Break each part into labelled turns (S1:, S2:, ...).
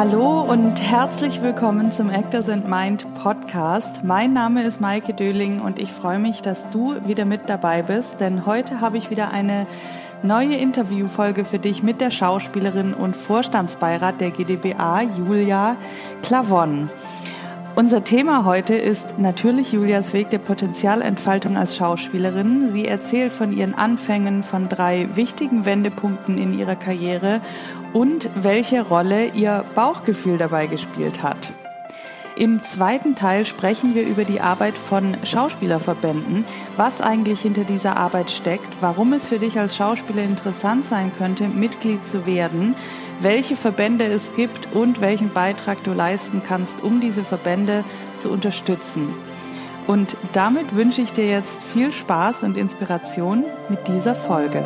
S1: Hallo und herzlich willkommen zum Actors and Mind Podcast. Mein Name ist Maike Döling und ich freue mich, dass du wieder mit dabei bist, denn heute habe ich wieder eine neue Interviewfolge für dich mit der Schauspielerin und Vorstandsbeirat der GdBA, Julia Clavon. Unser Thema heute ist natürlich Julias Weg der Potenzialentfaltung als Schauspielerin. Sie erzählt von ihren Anfängen, von drei wichtigen Wendepunkten in ihrer Karriere und welche Rolle ihr Bauchgefühl dabei gespielt hat. Im zweiten Teil sprechen wir über die Arbeit von Schauspielerverbänden, was eigentlich hinter dieser Arbeit steckt, warum es für dich als Schauspieler interessant sein könnte, Mitglied zu werden, welche Verbände es gibt und welchen Beitrag du leisten kannst, um diese Verbände zu unterstützen. Und damit wünsche ich dir jetzt viel Spaß und Inspiration mit dieser Folge.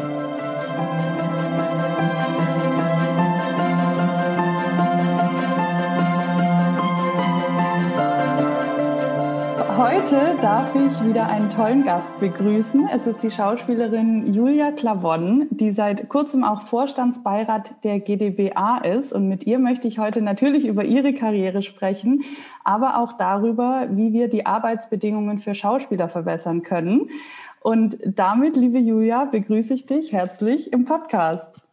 S1: Heute darf ich wieder einen tollen Gast begrüßen. Es ist die Schauspielerin Julia Clavon, die seit kurzem auch Vorstandsbeirat der GdBA ist. Und mit ihr möchte ich heute natürlich über ihre Karriere sprechen, aber auch darüber, wie wir die Arbeitsbedingungen für Schauspieler verbessern können. Und damit, liebe Julia, begrüße ich dich herzlich im Podcast.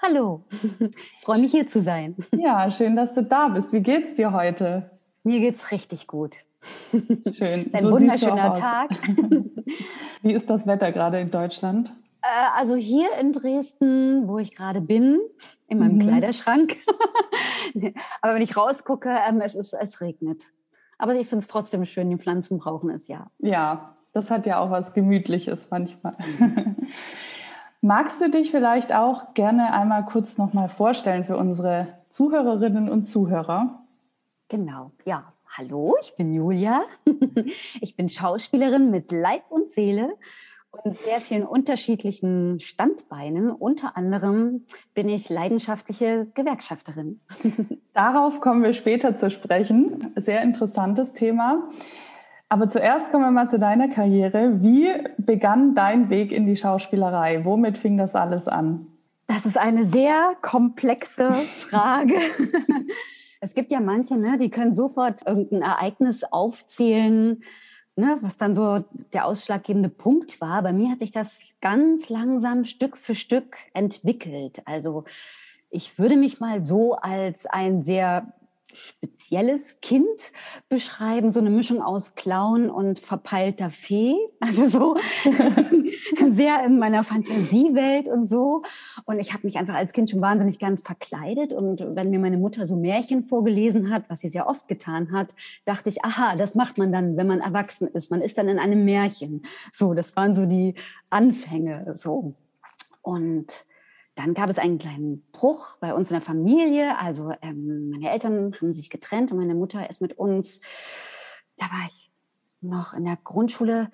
S2: Hallo, freue mich hier zu sein.
S1: Ja, schön, dass du da bist. Wie geht's dir heute?
S2: Mir geht's richtig gut.
S1: Schön.
S2: Ein so wunderschöner Tag.
S1: Wie ist das Wetter gerade in Deutschland?
S2: Äh, also hier in Dresden, wo ich gerade bin, in meinem mhm. Kleiderschrank. Aber wenn ich rausgucke, ähm, es, ist, es regnet. Aber ich finde es trotzdem schön, die Pflanzen brauchen es ja.
S1: Ja, das hat ja auch was Gemütliches manchmal. Magst du dich vielleicht auch gerne einmal kurz nochmal vorstellen für unsere Zuhörerinnen und Zuhörer?
S2: Genau, ja. Hallo, ich bin Julia. Ich bin Schauspielerin mit Leib und Seele und sehr vielen unterschiedlichen Standbeinen. Unter anderem bin ich leidenschaftliche Gewerkschafterin.
S1: Darauf kommen wir später zu sprechen. Sehr interessantes Thema. Aber zuerst kommen wir mal zu deiner Karriere. Wie begann dein Weg in die Schauspielerei? Womit fing das alles an?
S2: Das ist eine sehr komplexe Frage. Es gibt ja manche, ne, die können sofort irgendein Ereignis aufzählen, ne, was dann so der ausschlaggebende Punkt war. Bei mir hat sich das ganz langsam Stück für Stück entwickelt. Also ich würde mich mal so als ein sehr spezielles Kind beschreiben, so eine Mischung aus Clown und verpeilter Fee, also so sehr in meiner Fantasiewelt und so. Und ich habe mich einfach als Kind schon wahnsinnig gern verkleidet und wenn mir meine Mutter so Märchen vorgelesen hat, was sie sehr oft getan hat, dachte ich, aha, das macht man dann, wenn man erwachsen ist. Man ist dann in einem Märchen. So, das waren so die Anfänge, so. Und dann gab es einen kleinen Bruch bei uns in der Familie. Also ähm, meine Eltern haben sich getrennt und meine Mutter ist mit uns, da war ich noch in der Grundschule,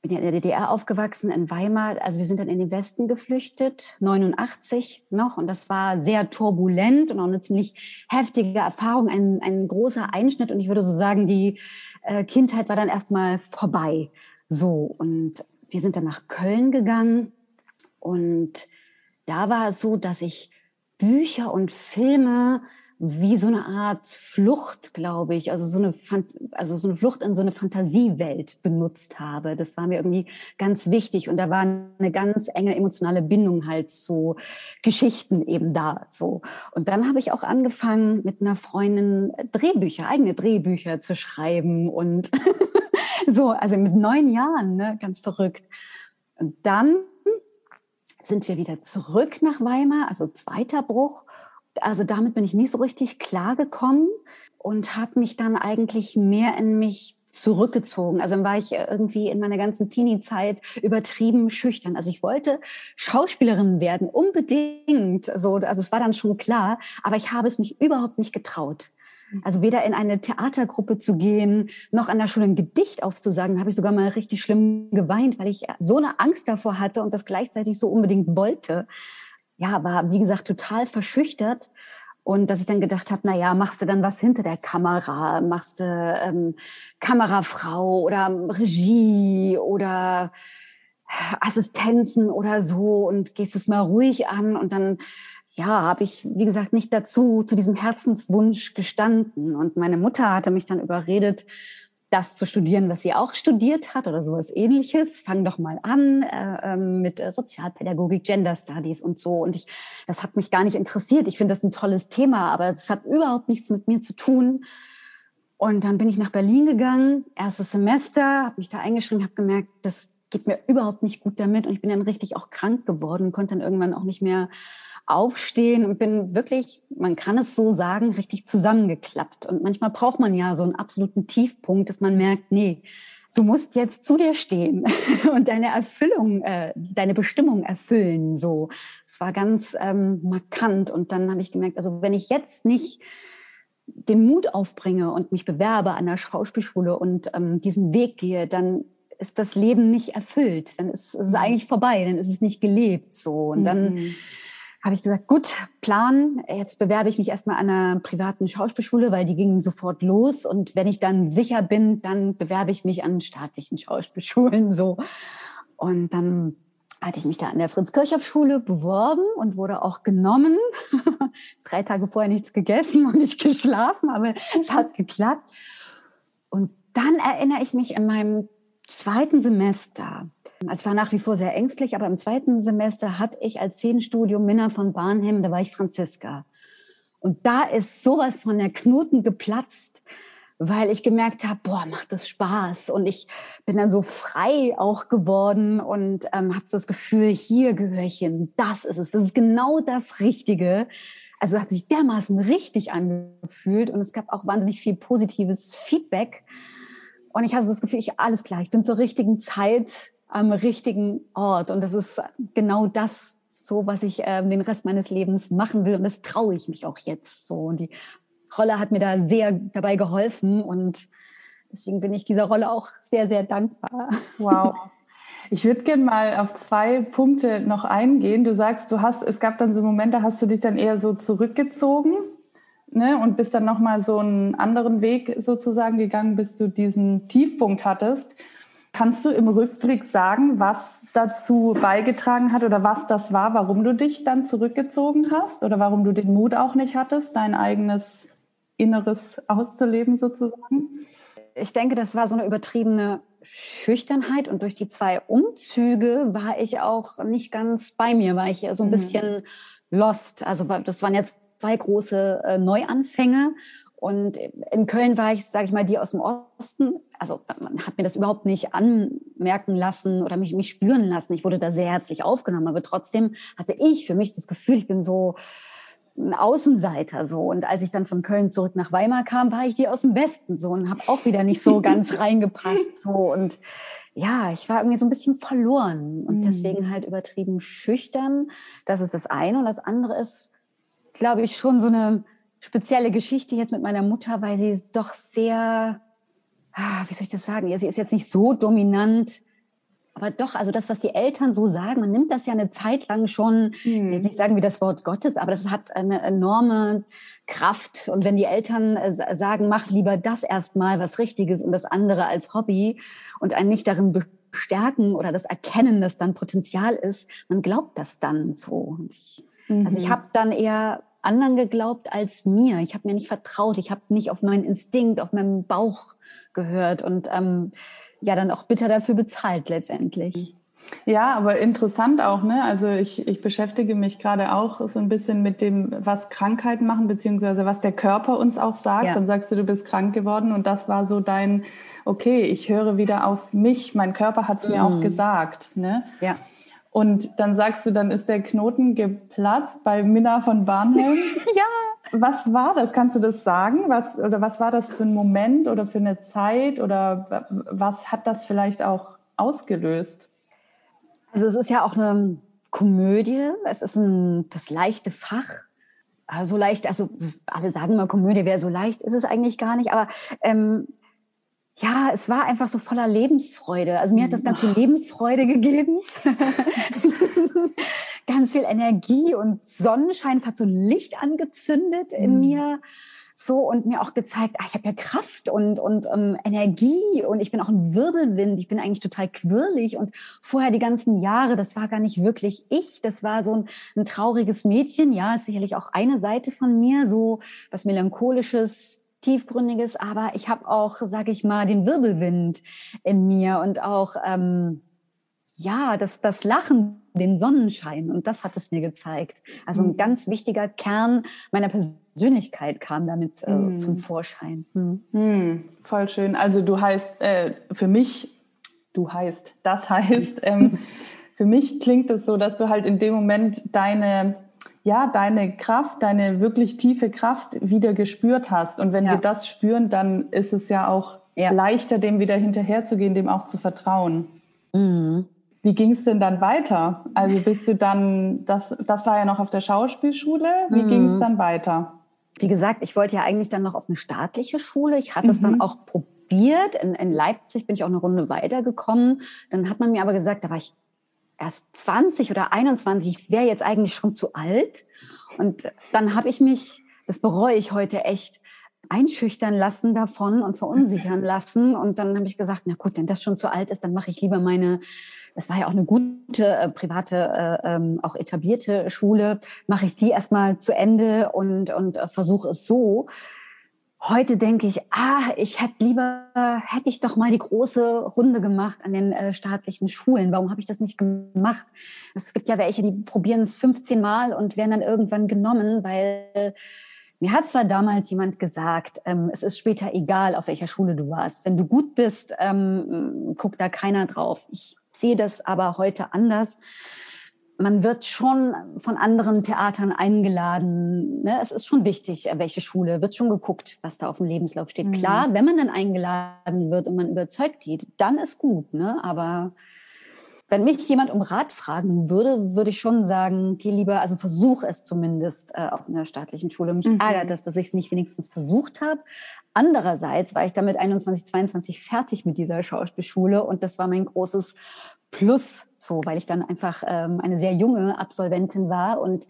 S2: bin ja in der DDR aufgewachsen, in Weimar. Also wir sind dann in den Westen geflüchtet, 89 noch. Und das war sehr turbulent und auch eine ziemlich heftige Erfahrung, ein, ein großer Einschnitt. Und ich würde so sagen, die äh, Kindheit war dann erstmal vorbei. So, und wir sind dann nach Köln gegangen und da war es so, dass ich Bücher und Filme wie so eine Art Flucht, glaube ich, also so eine, also so eine Flucht in so eine Fantasiewelt benutzt habe. Das war mir irgendwie ganz wichtig und da war eine ganz enge emotionale Bindung halt zu Geschichten eben da. So und dann habe ich auch angefangen mit einer Freundin Drehbücher, eigene Drehbücher zu schreiben und so, also mit neun Jahren, ne, ganz verrückt. Und dann sind wir wieder zurück nach Weimar, also zweiter Bruch. Also damit bin ich nicht so richtig klargekommen und habe mich dann eigentlich mehr in mich zurückgezogen. Also dann war ich irgendwie in meiner ganzen Teenie-Zeit übertrieben schüchtern. Also ich wollte Schauspielerin werden, unbedingt. So, also es war dann schon klar, aber ich habe es mich überhaupt nicht getraut. Also weder in eine Theatergruppe zu gehen, noch an der Schule ein Gedicht aufzusagen, habe ich sogar mal richtig schlimm geweint, weil ich so eine Angst davor hatte und das gleichzeitig so unbedingt wollte. Ja, war wie gesagt total verschüchtert und dass ich dann gedacht habe, na ja, machst du dann was hinter der Kamera, machst du ähm, Kamerafrau oder Regie oder Assistenzen oder so und gehst es mal ruhig an und dann ja, habe ich, wie gesagt, nicht dazu, zu diesem Herzenswunsch gestanden. Und meine Mutter hatte mich dann überredet, das zu studieren, was sie auch studiert hat oder sowas ähnliches. Fang doch mal an äh, ähm, mit äh, Sozialpädagogik, Gender Studies und so. Und ich, das hat mich gar nicht interessiert. Ich finde das ein tolles Thema, aber es hat überhaupt nichts mit mir zu tun. Und dann bin ich nach Berlin gegangen, erstes Semester, habe mich da eingeschrieben, habe gemerkt, das geht mir überhaupt nicht gut damit. Und ich bin dann richtig auch krank geworden, konnte dann irgendwann auch nicht mehr aufstehen und bin wirklich, man kann es so sagen, richtig zusammengeklappt. Und manchmal braucht man ja so einen absoluten Tiefpunkt, dass man merkt, nee, du musst jetzt zu dir stehen und deine Erfüllung, äh, deine Bestimmung erfüllen. So, es war ganz ähm, markant. Und dann habe ich gemerkt, also wenn ich jetzt nicht den Mut aufbringe und mich bewerbe an der Schauspielschule und ähm, diesen Weg gehe, dann ist das Leben nicht erfüllt. Dann ist es eigentlich vorbei, dann ist es nicht gelebt. So und dann mhm habe ich gesagt, gut, Plan, jetzt bewerbe ich mich erstmal an einer privaten Schauspielschule, weil die gingen sofort los. Und wenn ich dann sicher bin, dann bewerbe ich mich an staatlichen Schauspielschulen so. Und dann hatte ich mich da an der Fritz-Kirchhoff-Schule beworben und wurde auch genommen. Drei Tage vorher nichts gegessen und nicht geschlafen, aber es hat geklappt. Und dann erinnere ich mich in meinem zweiten Semester, also ich war nach wie vor sehr ängstlich, aber im zweiten Semester hatte ich als Zehnstudium Minna von Barnhem, da war ich Franziska. Und da ist sowas von der Knoten geplatzt, weil ich gemerkt habe, boah, macht das Spaß. Und ich bin dann so frei auch geworden und ähm, habe so das Gefühl, hier gehöre ich hin, das ist es, das ist genau das Richtige. Also hat sich dermaßen richtig angefühlt und es gab auch wahnsinnig viel positives Feedback. Und ich hatte so das Gefühl, ich alles klar, ich bin zur richtigen Zeit am richtigen Ort. Und das ist genau das, so was ich äh, den Rest meines Lebens machen will. Und das traue ich mich auch jetzt so. Und die Rolle hat mir da sehr dabei geholfen. Und deswegen bin ich dieser Rolle auch sehr, sehr dankbar.
S1: Wow. Ich würde gerne mal auf zwei Punkte noch eingehen. Du sagst, du hast, es gab dann so Momente, hast du dich dann eher so zurückgezogen ne, und bist dann nochmal so einen anderen Weg sozusagen gegangen, bis du diesen Tiefpunkt hattest. Kannst du im Rückblick sagen, was dazu beigetragen hat oder was das war, warum du dich dann zurückgezogen hast oder warum du den Mut auch nicht hattest, dein eigenes Inneres auszuleben sozusagen?
S2: Ich denke, das war so eine übertriebene Schüchternheit und durch die zwei Umzüge war ich auch nicht ganz bei mir, war ich so ein mhm. bisschen lost. Also das waren jetzt zwei große äh, Neuanfänge und in Köln war ich, sage ich mal, die aus dem Osten. Also man hat mir das überhaupt nicht anmerken lassen oder mich, mich spüren lassen. Ich wurde da sehr herzlich aufgenommen, aber trotzdem hatte ich für mich das Gefühl, ich bin so ein Außenseiter so. Und als ich dann von Köln zurück nach Weimar kam, war ich die aus dem Westen so und habe auch wieder nicht so ganz reingepasst so. Und ja, ich war irgendwie so ein bisschen verloren und mhm. deswegen halt übertrieben schüchtern. Das ist das eine und das andere ist, glaube ich, schon so eine spezielle Geschichte jetzt mit meiner Mutter, weil sie doch sehr, ah, wie soll ich das sagen? Ja, sie ist jetzt nicht so dominant, aber doch, also das, was die Eltern so sagen, man nimmt das ja eine Zeit lang schon, hm. jetzt nicht sagen wie das Wort Gottes, aber das hat eine enorme Kraft. Und wenn die Eltern äh, sagen, mach lieber das erstmal, was Richtiges und das andere als Hobby und einen nicht darin bestärken oder das erkennen, dass dann Potenzial ist, man glaubt das dann so. Ich, mhm. Also ich mhm. habe dann eher anderen geglaubt als mir. Ich habe mir nicht vertraut. Ich habe nicht auf meinen Instinkt, auf meinen Bauch gehört und ähm, ja dann auch bitter dafür bezahlt letztendlich.
S1: Ja, aber interessant auch, ne? Also ich, ich beschäftige mich gerade auch so ein bisschen mit dem, was Krankheiten machen, beziehungsweise was der Körper uns auch sagt. Ja. Dann sagst du, du bist krank geworden und das war so dein, okay, ich höre wieder auf mich, mein Körper hat es mm. mir auch mhm. gesagt. Ne?
S2: Ja.
S1: Und dann sagst du, dann ist der Knoten geplatzt bei Minna von Barnhelm.
S2: ja.
S1: Was war das? Kannst du das sagen? Was, oder was war das für ein Moment oder für eine Zeit? Oder was hat das vielleicht auch ausgelöst?
S2: Also es ist ja auch eine Komödie. Es ist ein, das leichte Fach. So also leicht, also alle sagen mal, Komödie wäre so leicht, ist es eigentlich gar nicht. Aber ähm, ja, es war einfach so voller Lebensfreude. Also mir hat das ganz viel Lebensfreude gegeben. ganz viel Energie und Sonnenschein. Es hat so Licht angezündet in mhm. mir. so und mir auch gezeigt, ach, ich habe ja Kraft und, und ähm, Energie und ich bin auch ein Wirbelwind, ich bin eigentlich total quirlig und vorher die ganzen Jahre, das war gar nicht wirklich ich, das war so ein, ein trauriges Mädchen, ja, ist sicherlich auch eine Seite von mir, so was melancholisches, tiefgründiges, aber ich habe auch, sage ich mal, den Wirbelwind in mir und auch ähm, ja, das, das Lachen, den Sonnenschein und das hat es mir gezeigt. Also ein mhm. ganz wichtiger Kern meiner Persönlichkeit kam damit äh, mhm. zum Vorschein.
S1: Mhm. Mhm. Voll schön. Also du heißt äh, für mich, du heißt, das heißt, ähm, für mich klingt es so, dass du halt in dem Moment deine ja, deine Kraft, deine wirklich tiefe Kraft wieder gespürt hast. Und wenn ja. wir das spüren, dann ist es ja auch ja. leichter, dem wieder hinterherzugehen, dem auch zu vertrauen. Mhm. Wie ging es denn dann weiter? Also bist du dann, das, das war ja noch auf der Schauspielschule, wie mhm. ging es dann weiter?
S2: Wie gesagt, ich wollte ja eigentlich dann noch auf eine staatliche Schule. Ich hatte mhm. es dann mhm. auch probiert. In, in Leipzig bin ich auch eine Runde weitergekommen. Dann hat man mir aber gesagt, da war ich erst 20 oder 21, ich wäre jetzt eigentlich schon zu alt. Und dann habe ich mich, das bereue ich heute echt, einschüchtern lassen davon und verunsichern lassen. Und dann habe ich gesagt, na gut, wenn das schon zu alt ist, dann mache ich lieber meine, das war ja auch eine gute äh, private, äh, ähm, auch etablierte Schule, mache ich die erstmal zu Ende und, und äh, versuche es so. Heute denke ich, ah, ich hätte lieber, hätte ich doch mal die große Runde gemacht an den äh, staatlichen Schulen. Warum habe ich das nicht gemacht? Es gibt ja welche, die probieren es 15 Mal und werden dann irgendwann genommen, weil mir hat zwar damals jemand gesagt, ähm, es ist später egal, auf welcher Schule du warst. Wenn du gut bist, ähm, guckt da keiner drauf. Ich sehe das aber heute anders man wird schon von anderen Theatern eingeladen. Ne? Es ist schon wichtig, äh, welche Schule, wird schon geguckt, was da auf dem Lebenslauf steht. Mhm. Klar, wenn man dann eingeladen wird und man überzeugt die, dann ist gut. Ne? Aber wenn mich jemand um Rat fragen würde, würde ich schon sagen, geh lieber, also versuch es zumindest äh, auf einer staatlichen Schule. Mich mhm. ärgert es, dass ich es nicht wenigstens versucht habe. Andererseits war ich damit 21, 22 fertig mit dieser Schauspielschule und das war mein großes Plus so, weil ich dann einfach ähm, eine sehr junge Absolventin war und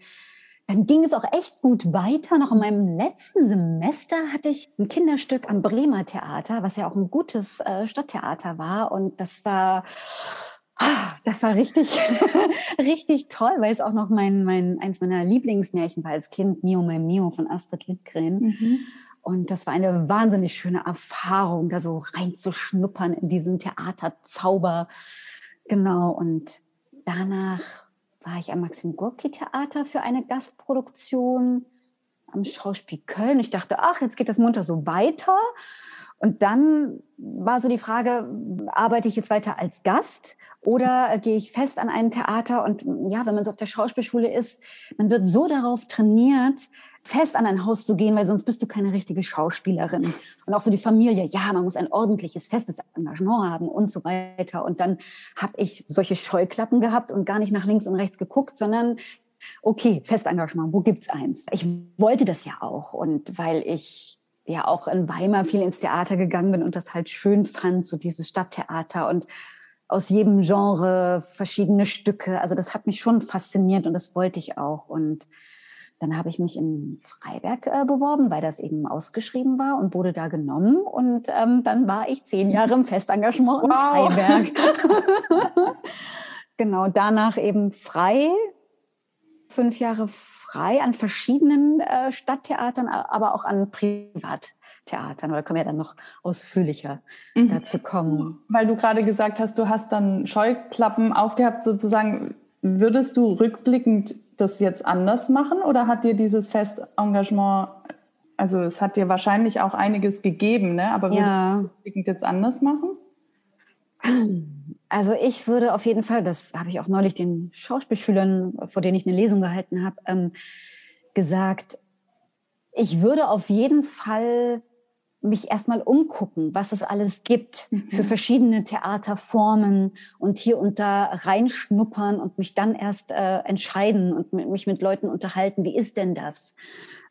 S2: dann ging es auch echt gut weiter. Noch in meinem letzten Semester hatte ich ein Kinderstück am Bremer Theater, was ja auch ein gutes äh, Stadttheater war. Und das war, ah, das war richtig, richtig toll, weil es auch noch mein, mein, eins meiner Lieblingsmärchen war als Kind, Mio, mein Mio von Astrid Lindgren. Mhm. Und das war eine wahnsinnig schöne Erfahrung, da so reinzuschnuppern in diesen Theaterzauber. Genau, und danach war ich am Maxim Gorki Theater für eine Gastproduktion am Schauspiel Köln. Ich dachte, ach, jetzt geht das munter so weiter. Und dann war so die Frage, arbeite ich jetzt weiter als Gast oder gehe ich fest an ein Theater? Und ja, wenn man so auf der Schauspielschule ist, man wird so darauf trainiert, fest an ein Haus zu gehen, weil sonst bist du keine richtige Schauspielerin. Und auch so die Familie, ja, man muss ein ordentliches, festes Engagement haben und so weiter. Und dann habe ich solche Scheuklappen gehabt und gar nicht nach links und rechts geguckt, sondern okay, Festengagement, wo gibt's eins? Ich wollte das ja auch und weil ich ja auch in Weimar viel ins Theater gegangen bin und das halt schön fand, so dieses Stadttheater und aus jedem Genre verschiedene Stücke. Also das hat mich schon fasziniert und das wollte ich auch. Und dann habe ich mich in Freiberg äh, beworben, weil das eben ausgeschrieben war und wurde da genommen. Und ähm, dann war ich zehn Jahre im Festengagement in wow. Freiberg. genau, danach eben frei, fünf Jahre frei an verschiedenen äh, Stadttheatern, aber auch an Privattheatern. Da können wir dann noch ausführlicher mhm. dazu kommen.
S1: Weil du gerade gesagt hast, du hast dann Scheuklappen aufgehabt sozusagen. Würdest du rückblickend das jetzt anders machen oder hat dir dieses Festengagement, also es hat dir wahrscheinlich auch einiges gegeben, ne? aber würdest ja. du das jetzt anders machen?
S2: Also ich würde auf jeden Fall, das habe ich auch neulich den Schauspielschülern, vor denen ich eine Lesung gehalten habe, ähm, gesagt, ich würde auf jeden Fall mich erstmal umgucken, was es alles gibt mhm. für verschiedene Theaterformen und hier und da reinschnuppern und mich dann erst äh, entscheiden und mich mit Leuten unterhalten. Wie ist denn das?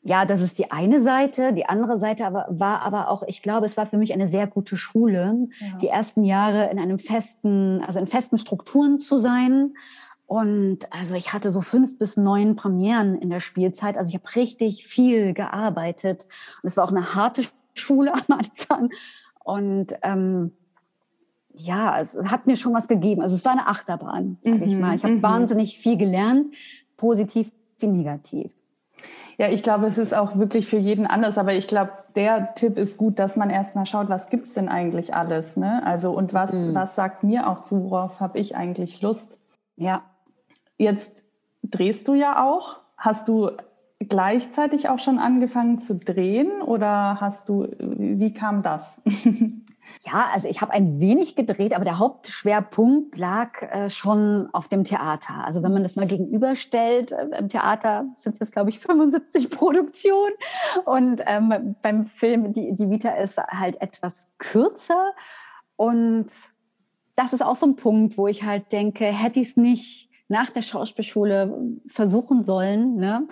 S2: Ja, das ist die eine Seite. Die andere Seite aber, war aber auch, ich glaube, es war für mich eine sehr gute Schule, ja. die ersten Jahre in einem festen, also in festen Strukturen zu sein Und also ich hatte so fünf bis neun Premieren in der Spielzeit. Also ich habe richtig viel gearbeitet. Und es war auch eine harte Schule am Anfang. Und ähm, ja, es hat mir schon was gegeben. Also es war eine Achterbahn, sage ich mhm, mal. Ich habe mhm. wahnsinnig viel gelernt, positiv wie negativ.
S1: Ja, ich glaube, es ist auch wirklich für jeden anders, aber ich glaube, der Tipp ist gut, dass man erstmal schaut, was gibt's denn eigentlich alles, ne? Also und was, mhm. was sagt mir auch zu, worauf habe ich eigentlich Lust?
S2: Ja.
S1: Jetzt drehst du ja auch. Hast du gleichzeitig auch schon angefangen zu drehen oder hast du, wie kam das?
S2: Ja, also ich habe ein wenig gedreht, aber der Hauptschwerpunkt lag äh, schon auf dem Theater. Also wenn man das mal gegenüberstellt, äh, im Theater sind es glaube ich, 75 Produktionen und ähm, beim Film, die, die Vita ist halt etwas kürzer und das ist auch so ein Punkt, wo ich halt denke, hätte ich es nicht nach der Schauspielschule versuchen sollen, ne?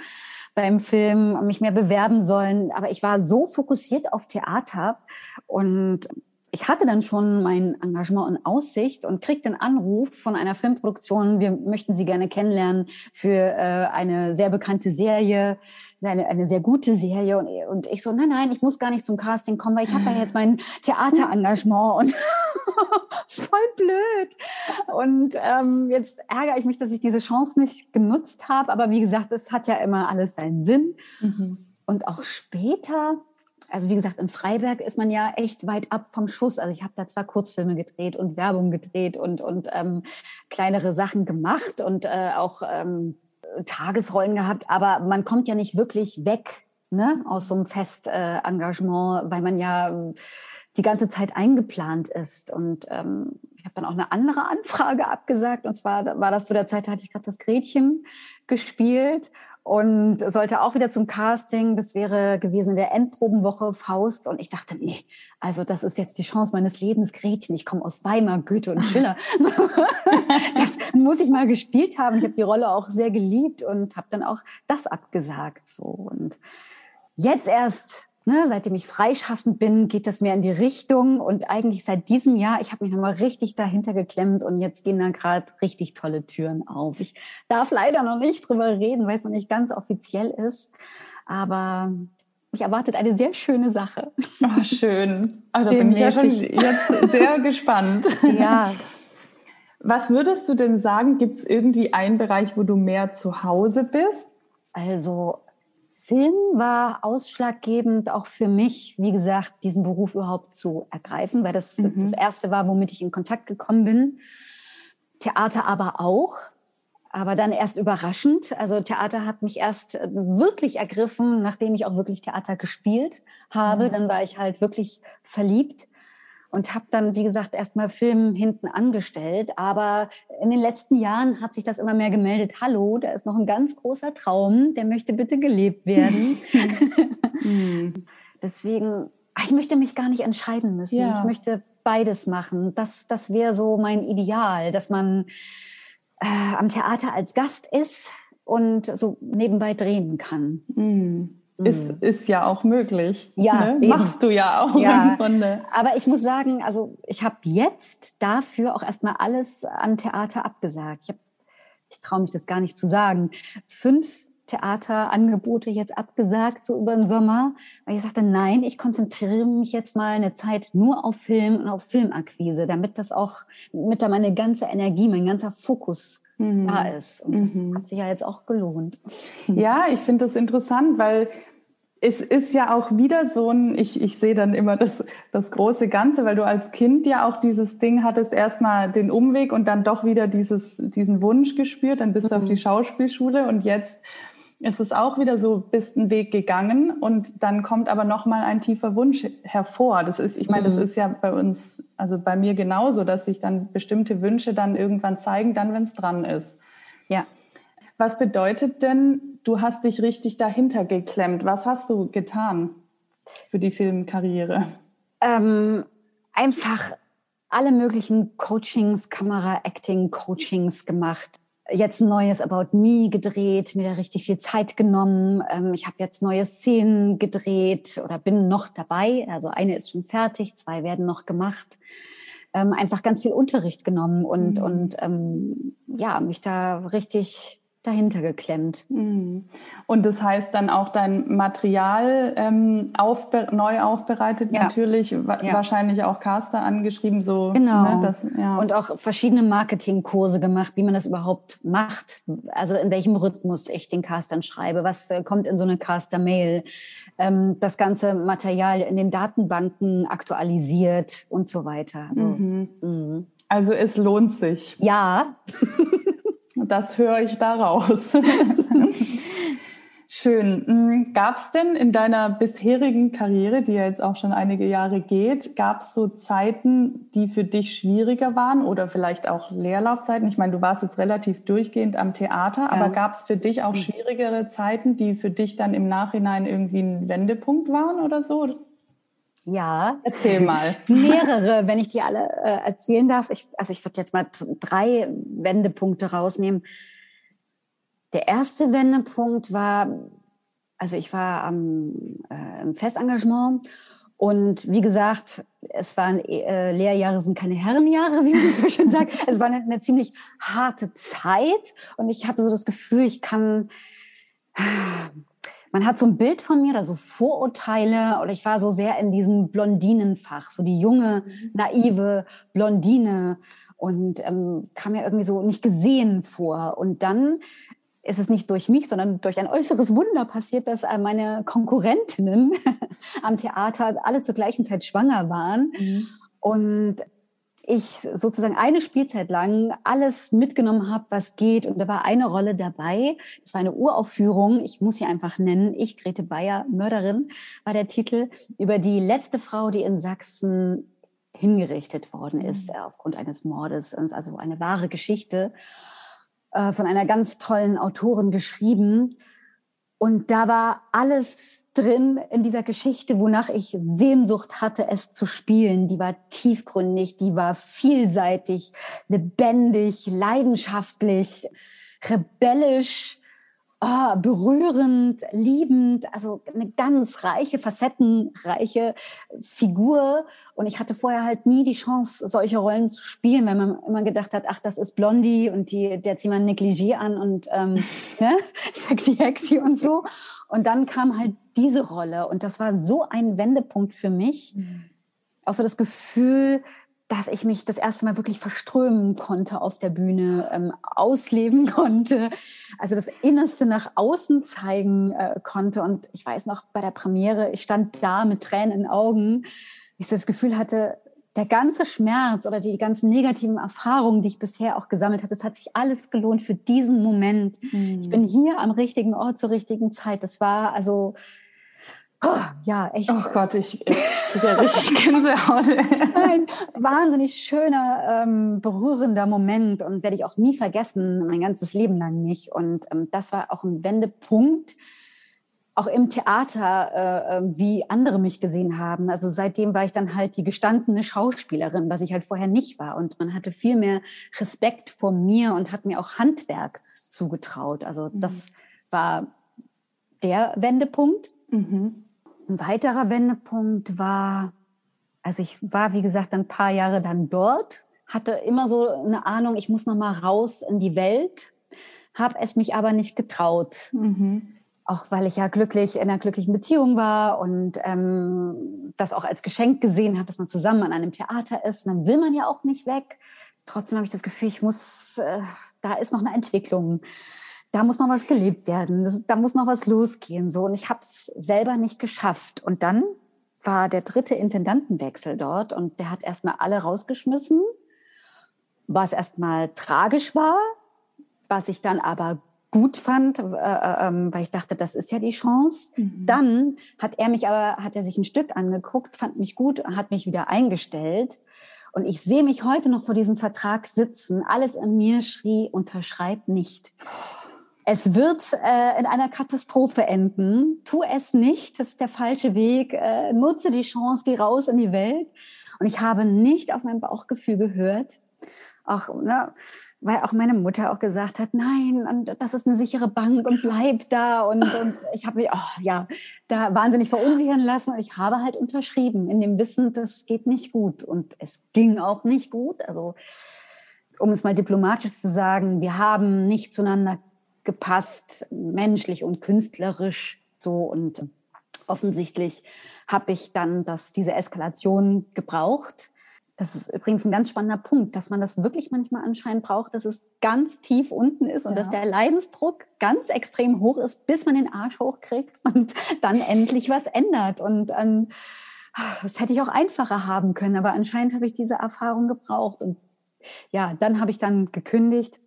S2: Beim Film mich mehr bewerben sollen. Aber ich war so fokussiert auf Theater und ich hatte dann schon mein Engagement in Aussicht und kriegte einen Anruf von einer Filmproduktion, wir möchten Sie gerne kennenlernen für äh, eine sehr bekannte Serie, eine, eine sehr gute Serie. Und, und ich so, nein, nein, ich muss gar nicht zum Casting kommen, weil ich habe ja jetzt mein Theaterengagement und voll blöd. Und ähm, jetzt ärgere ich mich, dass ich diese Chance nicht genutzt habe. Aber wie gesagt, es hat ja immer alles seinen Sinn. Mhm. Und auch später also wie gesagt, in Freiberg ist man ja echt weit ab vom Schuss. Also ich habe da zwar Kurzfilme gedreht und Werbung gedreht und, und ähm, kleinere Sachen gemacht und äh, auch ähm, Tagesrollen gehabt, aber man kommt ja nicht wirklich weg ne, aus so einem Festengagement, äh, weil man ja die ganze Zeit eingeplant ist. Und ähm, ich habe dann auch eine andere Anfrage abgesagt. Und zwar war das zu der Zeit, da hatte ich gerade das Gretchen gespielt und sollte auch wieder zum Casting. Das wäre gewesen in der Endprobenwoche Faust. Und ich dachte, nee, also das ist jetzt die Chance meines Lebens, Gretchen. Ich komme aus Weimar, Goethe und Schiller. das muss ich mal gespielt haben. Ich habe die Rolle auch sehr geliebt und habe dann auch das abgesagt. So und jetzt erst ne, seitdem ich freischaffend bin, geht das mehr in die Richtung. Und eigentlich seit diesem Jahr, ich habe mich nochmal richtig dahinter geklemmt und jetzt gehen da gerade richtig tolle Türen auf. Ich darf leider noch nicht drüber reden, weil es noch nicht ganz offiziell ist. Aber mich erwartet eine sehr schöne Sache.
S1: Oh, schön. Also bin ich ja schon jetzt sehr gespannt.
S2: Ja.
S1: Was würdest du denn sagen, gibt es irgendwie einen Bereich, wo du mehr zu Hause bist?
S2: Also Film war ausschlaggebend auch für mich, wie gesagt, diesen Beruf überhaupt zu ergreifen, weil das mhm. das erste war, womit ich in Kontakt gekommen bin. Theater aber auch, aber dann erst überraschend. Also Theater hat mich erst äh, wirklich ergriffen, nachdem ich auch wirklich Theater gespielt habe. Mhm. Dann war ich halt wirklich verliebt und habe dann, wie gesagt, erstmal Film hinten angestellt. Aber in den letzten Jahren hat sich das immer mehr gemeldet. Hallo, da ist noch ein ganz großer Traum, der möchte bitte gelebt werden. Hm. Deswegen, ich möchte mich gar nicht entscheiden müssen. Ja. Ich möchte beides machen. Das, das wäre so mein Ideal, dass man äh, am Theater als Gast ist und so nebenbei drehen kann.
S1: Mhm ist, mhm. ist ja auch möglich.
S2: Ja,
S1: ne? machst du ja auch
S2: ja. im Grunde. Aber ich muss sagen, also ich habe jetzt dafür auch erstmal alles an Theater abgesagt. Ich, hab, ich traue mich das gar nicht zu sagen. Fünf Theaterangebote jetzt abgesagt, so über den Sommer, weil ich sagte, nein, ich konzentriere mich jetzt mal eine Zeit nur auf Film und auf Filmakquise, damit das auch, mit da meine ganze Energie, mein ganzer Fokus mhm. da ist. Und das mhm. hat sich ja jetzt auch gelohnt.
S1: Ja, ich finde das interessant, weil es ist ja auch wieder so ein, ich, ich sehe dann immer das, das große Ganze, weil du als Kind ja auch dieses Ding hattest, erstmal den Umweg und dann doch wieder dieses, diesen Wunsch gespürt, dann bist mhm. du auf die mhm. Schauspielschule und jetzt ist es auch wieder so, bist einen Weg gegangen und dann kommt aber nochmal ein tiefer Wunsch hervor. Das ist, ich meine, das mhm. ist ja bei uns, also bei mir genauso, dass sich dann bestimmte Wünsche dann irgendwann zeigen, dann, wenn es dran ist.
S2: Ja.
S1: Was bedeutet denn, du hast dich richtig dahinter geklemmt? Was hast du getan für die Filmkarriere?
S2: Ähm, einfach alle möglichen Coachings, Kamera-Acting-Coachings gemacht jetzt ein neues About Me gedreht, mir da richtig viel Zeit genommen. Ähm, ich habe jetzt neue Szenen gedreht oder bin noch dabei. Also eine ist schon fertig, zwei werden noch gemacht. ähm, einfach ganz viel Unterricht genommen und, mhm. und ähm, ja, mich da richtig dahinter geklemmt.
S1: Mhm. Und das heißt dann auch dein Material ähm, aufbe neu aufbereitet, ja. natürlich, wa ja. wahrscheinlich auch Caster angeschrieben, so.
S2: Genau. Ne, das, ja. Und auch verschiedene Marketingkurse gemacht, wie man das überhaupt macht, also in welchem Rhythmus ich den Castern schreibe, was äh, kommt in so eine Caster-Mail, ähm, das ganze Material in den Datenbanken aktualisiert und so weiter.
S1: Also, mhm. Mhm. also es lohnt sich.
S2: Ja.
S1: Das höre ich daraus. Schön. Hm, gab es denn in deiner bisherigen Karriere, die ja jetzt auch schon einige Jahre geht, gab es so Zeiten, die für dich schwieriger waren oder vielleicht auch Leerlaufzeiten? Ich meine, du warst jetzt relativ durchgehend am Theater, ja. aber gab es für dich auch hm. schwierigere Zeiten, die für dich dann im Nachhinein irgendwie ein Wendepunkt waren oder so?
S2: Ja.
S1: Erzähl mal.
S2: Mehrere, wenn ich die alle äh, erzählen darf. Ich, also ich würde jetzt mal drei Wendepunkte rausnehmen. Der erste Wendepunkt war, also ich war am, äh, im Festengagement und wie gesagt, es waren äh, Lehrjahre, sind keine Herrenjahre, wie man so schön sagt. Es war eine, eine ziemlich harte Zeit und ich hatte so das Gefühl, ich kann man hat so ein Bild von mir oder so Vorurteile oder ich war so sehr in diesem Blondinenfach, so die junge, mhm. naive Blondine und ähm, kam mir irgendwie so nicht gesehen vor. Und dann ist es nicht durch mich, sondern durch ein äußeres Wunder passiert, dass äh, meine Konkurrentinnen am Theater alle zur gleichen Zeit schwanger waren. Mhm. Und ich sozusagen eine Spielzeit lang alles mitgenommen habe, was geht. Und da war eine Rolle dabei. Das war eine Uraufführung. Ich muss sie einfach nennen. Ich, Grete Bayer, Mörderin, war der Titel über die letzte Frau, die in Sachsen hingerichtet worden ist mhm. aufgrund eines Mordes. Also eine wahre Geschichte äh, von einer ganz tollen Autorin geschrieben. Und da war alles drin in dieser Geschichte, wonach ich Sehnsucht hatte, es zu spielen. Die war tiefgründig, die war vielseitig, lebendig, leidenschaftlich, rebellisch, oh, berührend, liebend, also eine ganz reiche, facettenreiche Figur. Und ich hatte vorher halt nie die Chance, solche Rollen zu spielen, weil man immer gedacht hat, ach, das ist Blondie und die, der zieht man Negligé an und ähm, ne? sexy hexy und so. Und dann kam halt diese Rolle und das war so ein Wendepunkt für mich. Mhm. Auch so das Gefühl, dass ich mich das erste Mal wirklich verströmen konnte auf der Bühne, ähm, ausleben konnte, also das Innerste nach außen zeigen äh, konnte. Und ich weiß noch, bei der Premiere, ich stand da mit Tränen in den Augen, ich so das Gefühl hatte, der ganze Schmerz oder die ganzen negativen Erfahrungen, die ich bisher auch gesammelt habe, das hat sich alles gelohnt für diesen Moment. Mhm. Ich bin hier am richtigen Ort zur richtigen Zeit. Das war also Oh, ja, echt.
S1: Oh Gott, ich, kriege richtig Gänsehaut.
S2: Ein wahnsinnig schöner, ähm, berührender Moment und werde ich auch nie vergessen, mein ganzes Leben lang nicht. Und ähm, das war auch ein Wendepunkt, auch im Theater, äh, äh, wie andere mich gesehen haben. Also seitdem war ich dann halt die gestandene Schauspielerin, was ich halt vorher nicht war. Und man hatte viel mehr Respekt vor mir und hat mir auch Handwerk zugetraut. Also das mhm. war der Wendepunkt. Mhm. Ein weiterer Wendepunkt war, also ich war, wie gesagt, ein paar Jahre dann dort, hatte immer so eine Ahnung, ich muss noch mal raus in die Welt, habe es mich aber nicht getraut. Mhm. Auch weil ich ja glücklich in einer glücklichen Beziehung war und ähm, das auch als Geschenk gesehen habe, dass man zusammen an einem Theater ist. Und dann will man ja auch nicht weg. Trotzdem habe ich das Gefühl, ich muss, äh, da ist noch eine Entwicklung da muss noch was gelebt werden, das, da muss noch was losgehen. So. Und ich habe es selber nicht geschafft. Und dann war der dritte Intendantenwechsel dort und der hat erstmal alle rausgeschmissen, was erstmal tragisch war, was ich dann aber gut fand, äh, äh, ähm, weil ich dachte, das ist ja die Chance. Mhm. Dann hat er mich aber, hat er sich ein Stück angeguckt, fand mich gut, hat mich wieder eingestellt. Und ich sehe mich heute noch vor diesem Vertrag sitzen. Alles in mir schrie, unterschreib nicht es wird äh, in einer Katastrophe enden. Tu es nicht, das ist der falsche Weg. Äh, nutze die Chance, geh raus in die Welt. Und ich habe nicht auf mein Bauchgefühl gehört. Auch, ne, weil auch meine Mutter auch gesagt hat, nein, das ist eine sichere Bank und bleib da. Und, und ich habe mich, oh, ja, da wahnsinnig verunsichern lassen. Und ich habe halt unterschrieben in dem Wissen, das geht nicht gut. Und es ging auch nicht gut. Also, um es mal diplomatisch zu sagen, wir haben nicht zueinander gepasst, menschlich und künstlerisch so. Und offensichtlich habe ich dann das, diese Eskalation gebraucht das ist übrigens ein ganz spannender Punkt, dass man das wirklich manchmal anscheinend braucht, dass es ganz tief unten ist und ja. dass der Leidensdruck ganz extrem hoch ist, bis man den Arsch hochkriegt und dann endlich was ändert. Und ähm, das hätte ich auch einfacher haben können, aber anscheinend habe ich diese Erfahrung gebraucht. Und ja, dann habe ich dann gekündigt,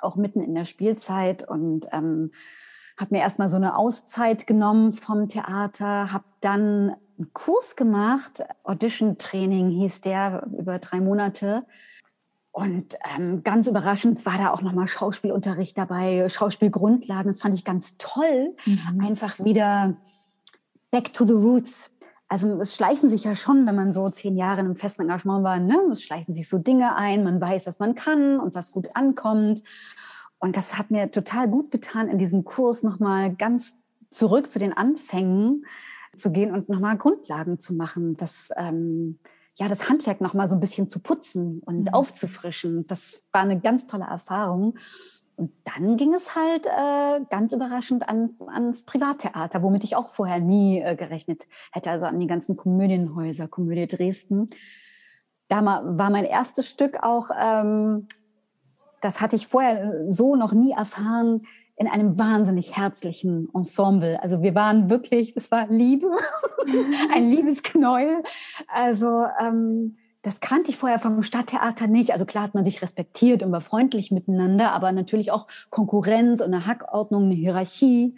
S2: auch mitten in der Spielzeit und ähm, habe mir erstmal so eine Auszeit genommen vom Theater, habe dann einen Kurs gemacht, Audition-Training hieß der, über drei Monate. Und ähm, ganz überraschend war da auch nochmal Schauspielunterricht dabei, Schauspielgrundlagen. Das fand ich ganz toll. Mhm. Einfach wieder back to the roots. Also es schleichen sich ja schon, wenn man so zehn Jahre in einem festen Engagement war, ne? es schleichen sich so Dinge ein, man weiß, was man kann und was gut ankommt. Und das hat mir total gut getan, in diesem Kurs nochmal ganz zurück zu den Anfängen zu gehen und nochmal Grundlagen zu machen, das, ähm, ja, das Handwerk nochmal so ein bisschen zu putzen und mhm. aufzufrischen. Das war eine ganz tolle Erfahrung. Und dann ging es halt äh, ganz überraschend an, ans Privattheater, womit ich auch vorher nie äh, gerechnet hätte, also an die ganzen Komödienhäuser, Komödie Dresden. Da war mein erstes Stück auch, ähm, das hatte ich vorher so noch nie erfahren, in einem wahnsinnig herzlichen Ensemble. Also wir waren wirklich, das war Liebe, ein Liebesknäuel. Also ähm, das kannte ich vorher vom Stadttheater nicht. Also klar hat man sich respektiert und war freundlich miteinander, aber natürlich auch Konkurrenz und eine Hackordnung, eine Hierarchie.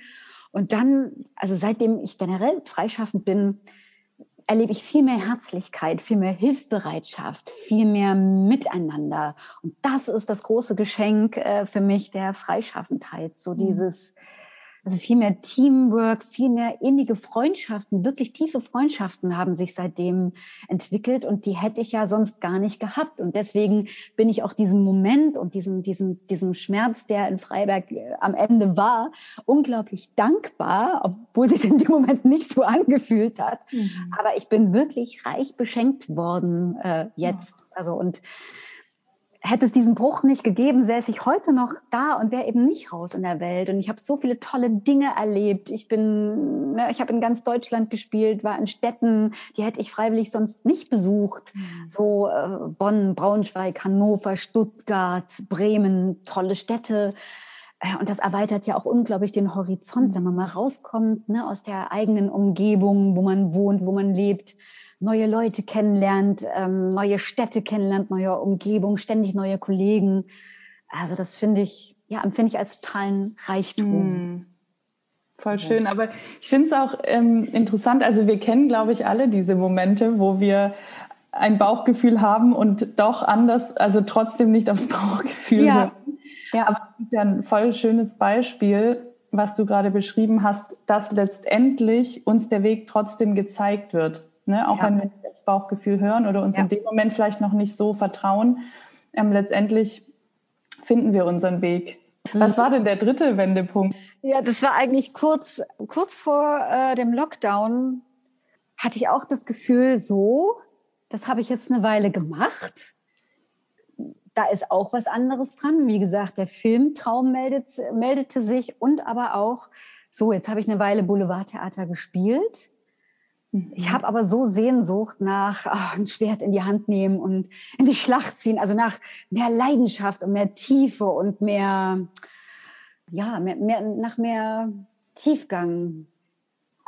S2: Und dann, also seitdem ich generell freischaffend bin, erlebe ich viel mehr Herzlichkeit, viel mehr Hilfsbereitschaft, viel mehr Miteinander. Und das ist das große Geschenk äh, für mich der Freischaffendheit. So mhm. Also viel mehr Teamwork, viel mehr innige Freundschaften, wirklich tiefe Freundschaften haben sich seitdem entwickelt und die hätte ich ja sonst gar nicht gehabt. Und deswegen bin ich auch diesem Moment und diesem, diesem, diesem Schmerz, der in Freiberg äh, am Ende war, unglaublich dankbar, obwohl sich in dem Moment nicht so angefühlt hat. Mhm. Aber ich bin wirklich reich beschenkt worden äh, jetzt. Also und hätte es diesen Bruch nicht gegeben, säße ich heute noch da und wäre eben nicht raus in der Welt. Und ich habe so viele tolle Dinge erlebt. Ich bin, ne, ich habe in ganz Deutschland gespielt, war in Städten, die hätte ich freiwillig sonst nicht besucht. Mhm. So äh, Bonn, Braunschweig, Hannover, Stuttgart, Bremen, tolle Städte. Äh, und das erweitert ja auch unglaublich den Horizont, wenn man mal rauskommt ne, aus der eigenen Umgebung, wo man wohnt, wo man lebt neue Leute kennenlernt, ähm, neue Städte kennenlernt, neue Umgebung, ständig neue Kollegen. Also das finde ich, ja, empfinde ich als totalen Reichtum.
S1: Mm. Voll schön, aber ich finde es auch ähm, interessant, also wir kennen, glaube ich, alle diese Momente, wo wir ein Bauchgefühl haben und doch anders, also trotzdem nicht aufs Bauchgefühl ja. hören. Ja. Aber das ist ja ein voll schönes Beispiel, was du gerade beschrieben hast, dass letztendlich uns der Weg trotzdem gezeigt wird. Ne? Auch ja. wenn wir nicht das Bauchgefühl hören oder uns ja. in dem Moment vielleicht noch nicht so vertrauen, ähm, letztendlich finden wir unseren Weg. Was war denn der dritte Wendepunkt?
S2: Ja, das war eigentlich kurz, kurz vor äh, dem Lockdown hatte ich auch das Gefühl, so, das habe ich jetzt eine Weile gemacht. Da ist auch was anderes dran. Wie gesagt, der Filmtraum meldet, meldete sich und aber auch, so, jetzt habe ich eine Weile Boulevardtheater gespielt. Ich mhm. habe aber so Sehnsucht nach ach, ein Schwert in die Hand nehmen und in die Schlacht ziehen, also nach mehr Leidenschaft und mehr Tiefe und mehr, ja, mehr, mehr, nach mehr Tiefgang.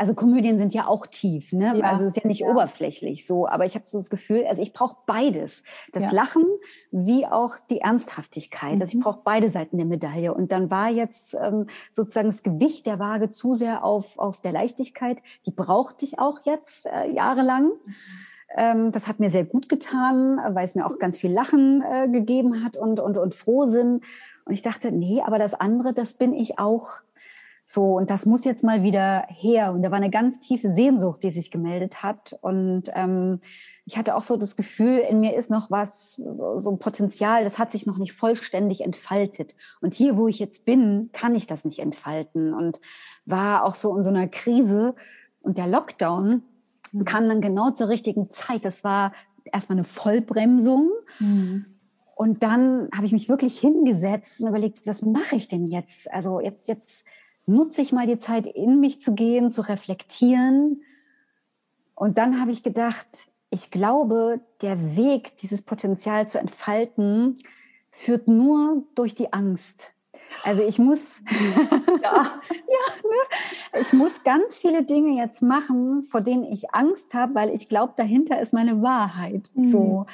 S2: Also Komödien sind ja auch tief, ne? Ja, also es ist ja nicht ja. oberflächlich so, aber ich habe so das Gefühl, also ich brauche beides. Das ja. Lachen wie auch die Ernsthaftigkeit. Mhm. Also ich mhm. brauche beide Seiten der Medaille. Und dann war jetzt ähm, sozusagen das Gewicht der Waage zu sehr auf, auf der Leichtigkeit. Die brauchte ich auch jetzt äh, jahrelang. Ähm, das hat mir sehr gut getan, weil es mir auch ganz viel Lachen äh, gegeben hat und, und, und Frohsinn. Und ich dachte, nee, aber das andere, das bin ich auch So, und das muss jetzt mal wieder her. Und da war eine ganz tiefe Sehnsucht, die sich gemeldet hat. Und ähm, ich hatte auch so das Gefühl, in mir ist noch was, so, so, ein Potenzial, das hat sich noch nicht vollständig entfaltet. Und hier, wo ich jetzt bin, kann ich das nicht entfalten. Und war auch so in so einer Krise. Und der Lockdown mhm. kam dann genau zur richtigen Zeit. Das war erstmal eine Vollbremsung. Mhm. Und dann habe ich mich wirklich hingesetzt und überlegt, was mache ich denn jetzt? Also jetzt, jetzt nutze ich mal die Zeit, in mich zu gehen, zu reflektieren. Und dann habe ich gedacht, ich glaube, der Weg, dieses Potenzial zu entfalten, führt nur durch die Angst. Also ich muss, ja, ja, ne? ich muss ganz viele Dinge jetzt machen, vor denen ich Angst habe, weil ich glaube, dahinter ist meine Wahrheit. Mhm. So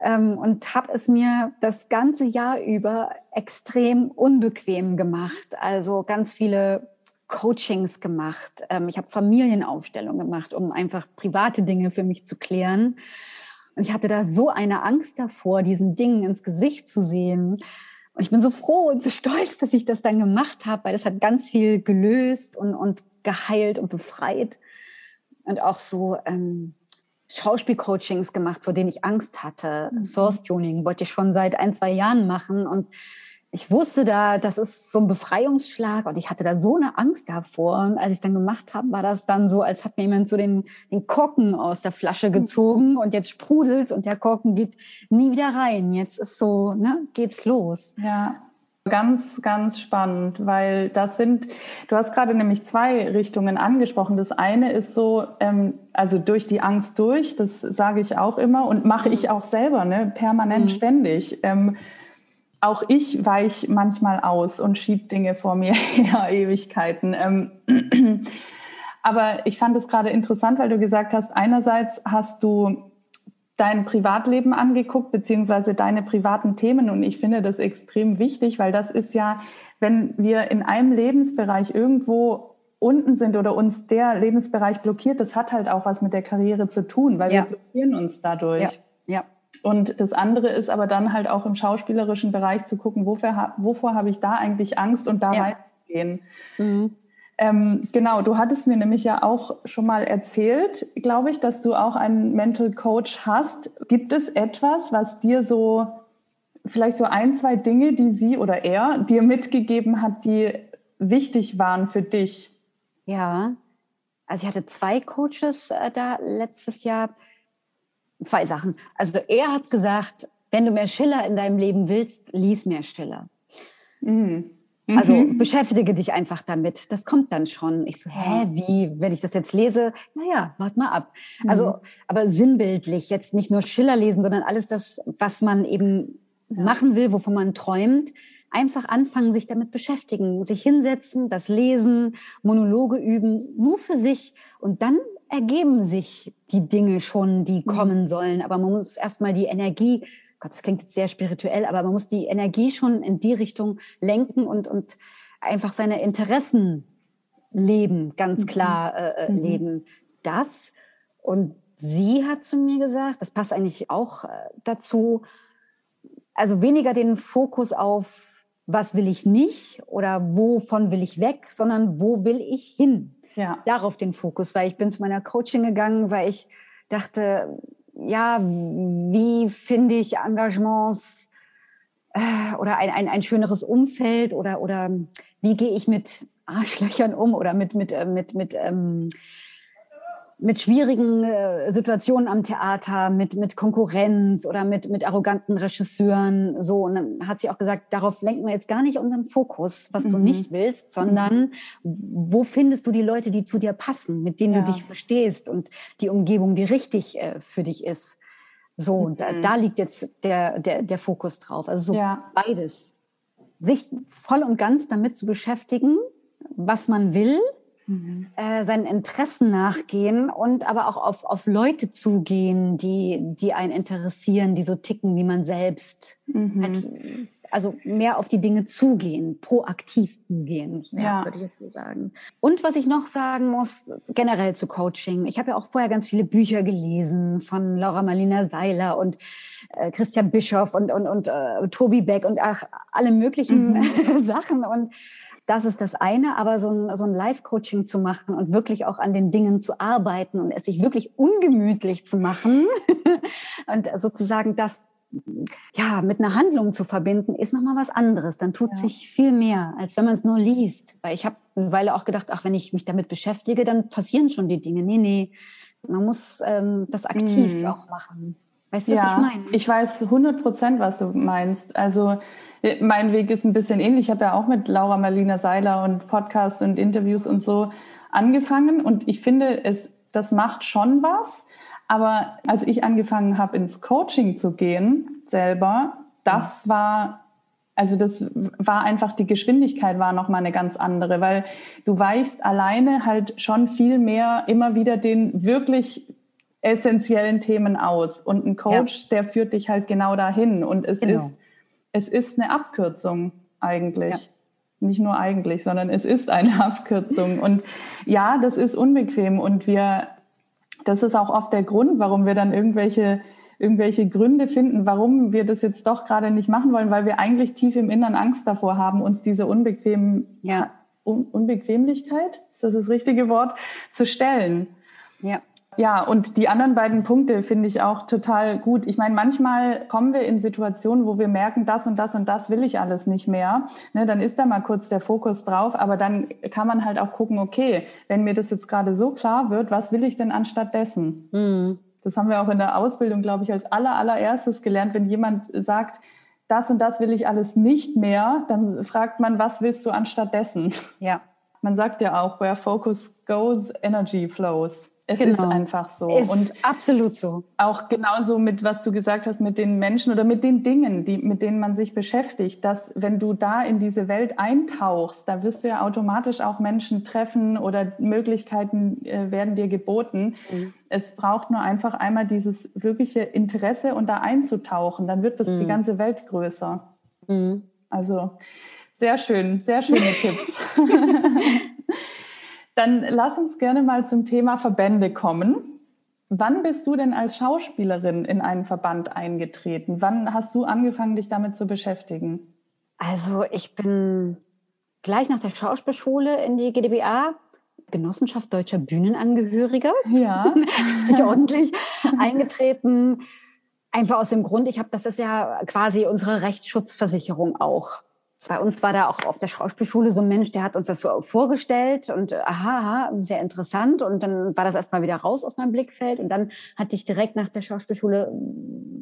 S2: und habe es mir das ganze Jahr über extrem unbequem gemacht. Also ganz viele Coachings gemacht. Ähm, ich habe Familienaufstellungen gemacht, um einfach private Dinge für mich zu klären. Und ich hatte da so eine Angst davor, diesen Dingen ins Gesicht zu sehen. Und ich bin so froh und so stolz, dass ich das dann gemacht habe, weil das hat ganz viel gelöst und, und geheilt und befreit. Und auch so ähm, Schauspielcoachings gemacht, vor denen ich Angst hatte. Mhm. Source Tuning wollte ich schon seit ein, zwei Jahren machen und ich wusste da, das ist so ein Befreiungsschlag und ich hatte da so eine Angst davor. Und als ich es dann gemacht habe, war das dann so, als hat mir jemand so den, den Korken aus der Flasche gezogen und jetzt sprudelt und der Korken geht nie wieder rein. Jetzt ist so, ne, geht's los.
S1: Ja. Ganz, ganz spannend, weil das sind, du hast gerade nämlich zwei Richtungen angesprochen. Das eine ist so, ähm, also durch die Angst durch, das sage ich auch immer und mache ich auch selber, ne, permanent, mhm. ständig. Ähm, auch ich weich manchmal aus und schieb Dinge vor mir her, Ewigkeiten. Ähm, aber ich fand es gerade interessant, weil du gesagt hast, einerseits hast du dein Privatleben angeguckt, beziehungsweise deine privaten Themen. Und ich finde das extrem wichtig, weil das ist ja, wenn wir in einem Lebensbereich irgendwo unten sind oder uns der Lebensbereich blockiert, das hat halt auch was mit der Karriere zu tun, weil ja. wir blockieren uns dadurch.
S2: Ja. ja.
S1: Und das andere ist aber dann halt auch im schauspielerischen Bereich zu gucken, wofür, wovor habe ich da eigentlich Angst und da ja. reinzugehen. Mhm. Ähm, genau, du hattest mir nämlich ja auch schon mal erzählt, glaube ich, dass du auch einen Mental Coach hast. Gibt es etwas, was dir so, vielleicht so ein, zwei Dinge, die sie oder er dir mitgegeben hat, die wichtig waren für dich?
S2: Ja, also ich hatte zwei Coaches äh, da letztes Jahr. Zwei Sachen. Also er hat gesagt, wenn du mehr Schiller in deinem Leben willst, lies mehr Schiller. Mhm. Also mhm. beschäftige dich einfach damit. Das kommt dann schon. Ich so, hä, wie, wenn ich das jetzt lese? Naja, wart mal ab. Mhm. Also, aber sinnbildlich, jetzt nicht nur Schiller lesen, sondern alles das, was man eben ja. machen will, wovon man träumt. Einfach anfangen, sich damit beschäftigen, sich hinsetzen, das lesen, Monologe üben, nur für sich. Und dann ergeben sich die Dinge schon, die mhm. kommen sollen. Aber man muss erstmal die Energie Gott, das klingt jetzt sehr spirituell, aber man muss die Energie schon in die Richtung lenken und, und einfach seine Interessen leben, ganz mhm. klar äh, äh, mhm. leben. Das und sie hat zu mir gesagt, das passt eigentlich auch äh, dazu, also weniger den Fokus auf, was will ich nicht oder wovon will ich weg, sondern wo will ich hin. Ja. Darauf den Fokus, weil ich bin zu meiner Coaching gegangen, weil ich dachte, ja, wie finde ich Engagements äh, oder ein, ein, ein schöneres Umfeld oder, oder wie gehe ich mit Arschlöchern um oder mit, mit, äh, mit, mit ähm, mit schwierigen äh, Situationen am Theater, mit, mit Konkurrenz oder mit, mit arroganten Regisseuren. So, und dann hat sie auch gesagt, darauf lenken wir jetzt gar nicht unseren Fokus, was mhm. du nicht willst, sondern mhm. wo findest du die Leute, die zu dir passen, mit denen ja. du dich verstehst und die Umgebung, die richtig äh, für dich ist. So, mhm. da, da liegt jetzt der, der, der Fokus drauf. Also so ja. beides. Sich voll und ganz damit zu beschäftigen, was man will mhm. äh, seinen Interessen nachgehen und aber auch auf, auf Leute zugehen, die, die einen interessieren, die so ticken wie man selbst. Mhm. also mehr auf die Dinge zugehen, proaktiv zugehen, ja, ja. würde ich jetzt so sagen. Und was ich noch sagen muss, generell zu Coaching. Ich habe ja auch vorher ganz viele Bücher gelesen von Laura Marlina Seiler und äh, Christian Bischoff und, und, und äh, Tobi Beck und ach, alle möglichen mhm. Sachen. Und das ist das eine, aber so ein, so ein Live-Coaching zu machen und wirklich auch an den Dingen zu arbeiten und es sich wirklich ungemütlich zu machen und sozusagen das ja, mit einer Handlung zu verbinden, ist nochmal was anderes. Dann tut ja. sich viel mehr, als wenn man es nur liest. Weil ich habe eine Weile auch gedacht, ach, wenn ich mich damit beschäftige, dann passieren schon die Dinge. Nee, nee, man muss ähm, das aktiv mhm. auch machen.
S1: Weißt du, ja, was ich meine? Ich weiß 100 Prozent, was du meinst. Also äh, mein Weg ist ein bisschen ähnlich. Ich habe ja auch mit Laura Marlina Seiler und Podcasts und Interviews und so angefangen. Und ich finde, es, das macht schon was. Aber als ich angefangen habe, ins Coaching zu gehen, selber, das war, also das war einfach, die Geschwindigkeit war nochmal eine ganz andere, weil du weichst alleine halt schon viel mehr immer wieder den wirklich essentiellen Themen aus. Und ein Coach, ja. der führt dich halt genau dahin. Und es genau. ist, es ist eine Abkürzung eigentlich. Ja nicht nur eigentlich, sondern es ist eine Abkürzung. Und ja, das ist unbequem und wir das ist auch oft der Grund, warum wir dann irgendwelche irgendwelche Gründe finden, warum wir das jetzt doch gerade nicht machen wollen, weil wir eigentlich tief im Innern Angst davor haben, uns diese unbequemen, ja. Un Unbequemlichkeit, ist das das richtige Wort, zu stellen. Ja. Ja, und die anderen beiden Punkte finde ich auch total gut. Ich meine, manchmal kommen wir in Situationen, wo wir merken, das und das und das will ich alles nicht mehr. Ne, dann ist da mal kurz der Fokus drauf, aber dann kann man halt auch gucken, okay, wenn mir das jetzt gerade so klar wird, was will ich denn anstatt dessen? Mhm. Das haben wir auch in der Ausbildung, glaube ich, als aller, allererstes gelernt. Wenn jemand sagt, das und das will ich alles nicht mehr, dann fragt man, was willst du anstatt dessen? Ja. Man sagt ja auch, where focus goes, energy flows. Es genau. ist einfach so.
S2: Ist und absolut so.
S1: Auch genauso mit, was du gesagt hast, mit den Menschen oder mit den Dingen, die, mit denen man sich beschäftigt, dass wenn du da in diese Welt eintauchst, da wirst du ja automatisch auch Menschen treffen oder Möglichkeiten äh, werden dir geboten. Mhm. Es braucht nur einfach einmal dieses wirkliche Interesse und da einzutauchen, dann wird das mhm. die ganze Welt größer. Mhm. Also sehr schön, sehr schöne Tipps. Dann lass uns gerne mal zum Thema Verbände kommen. Wann bist du denn als Schauspielerin in einen Verband eingetreten? Wann hast du angefangen, dich damit zu beschäftigen?
S2: Also ich bin gleich nach der Schauspielschule in die GdBA, Genossenschaft Deutscher Bühnenangehöriger, ja. richtig ordentlich eingetreten. Einfach aus dem Grund, ich habe, das ist ja quasi unsere Rechtsschutzversicherung auch. Bei uns war da auch auf der Schauspielschule so ein Mensch, der hat uns das so vorgestellt und aha, aha sehr interessant. Und dann war das erstmal wieder raus aus meinem Blickfeld. Und dann hatte ich direkt nach der Schauspielschule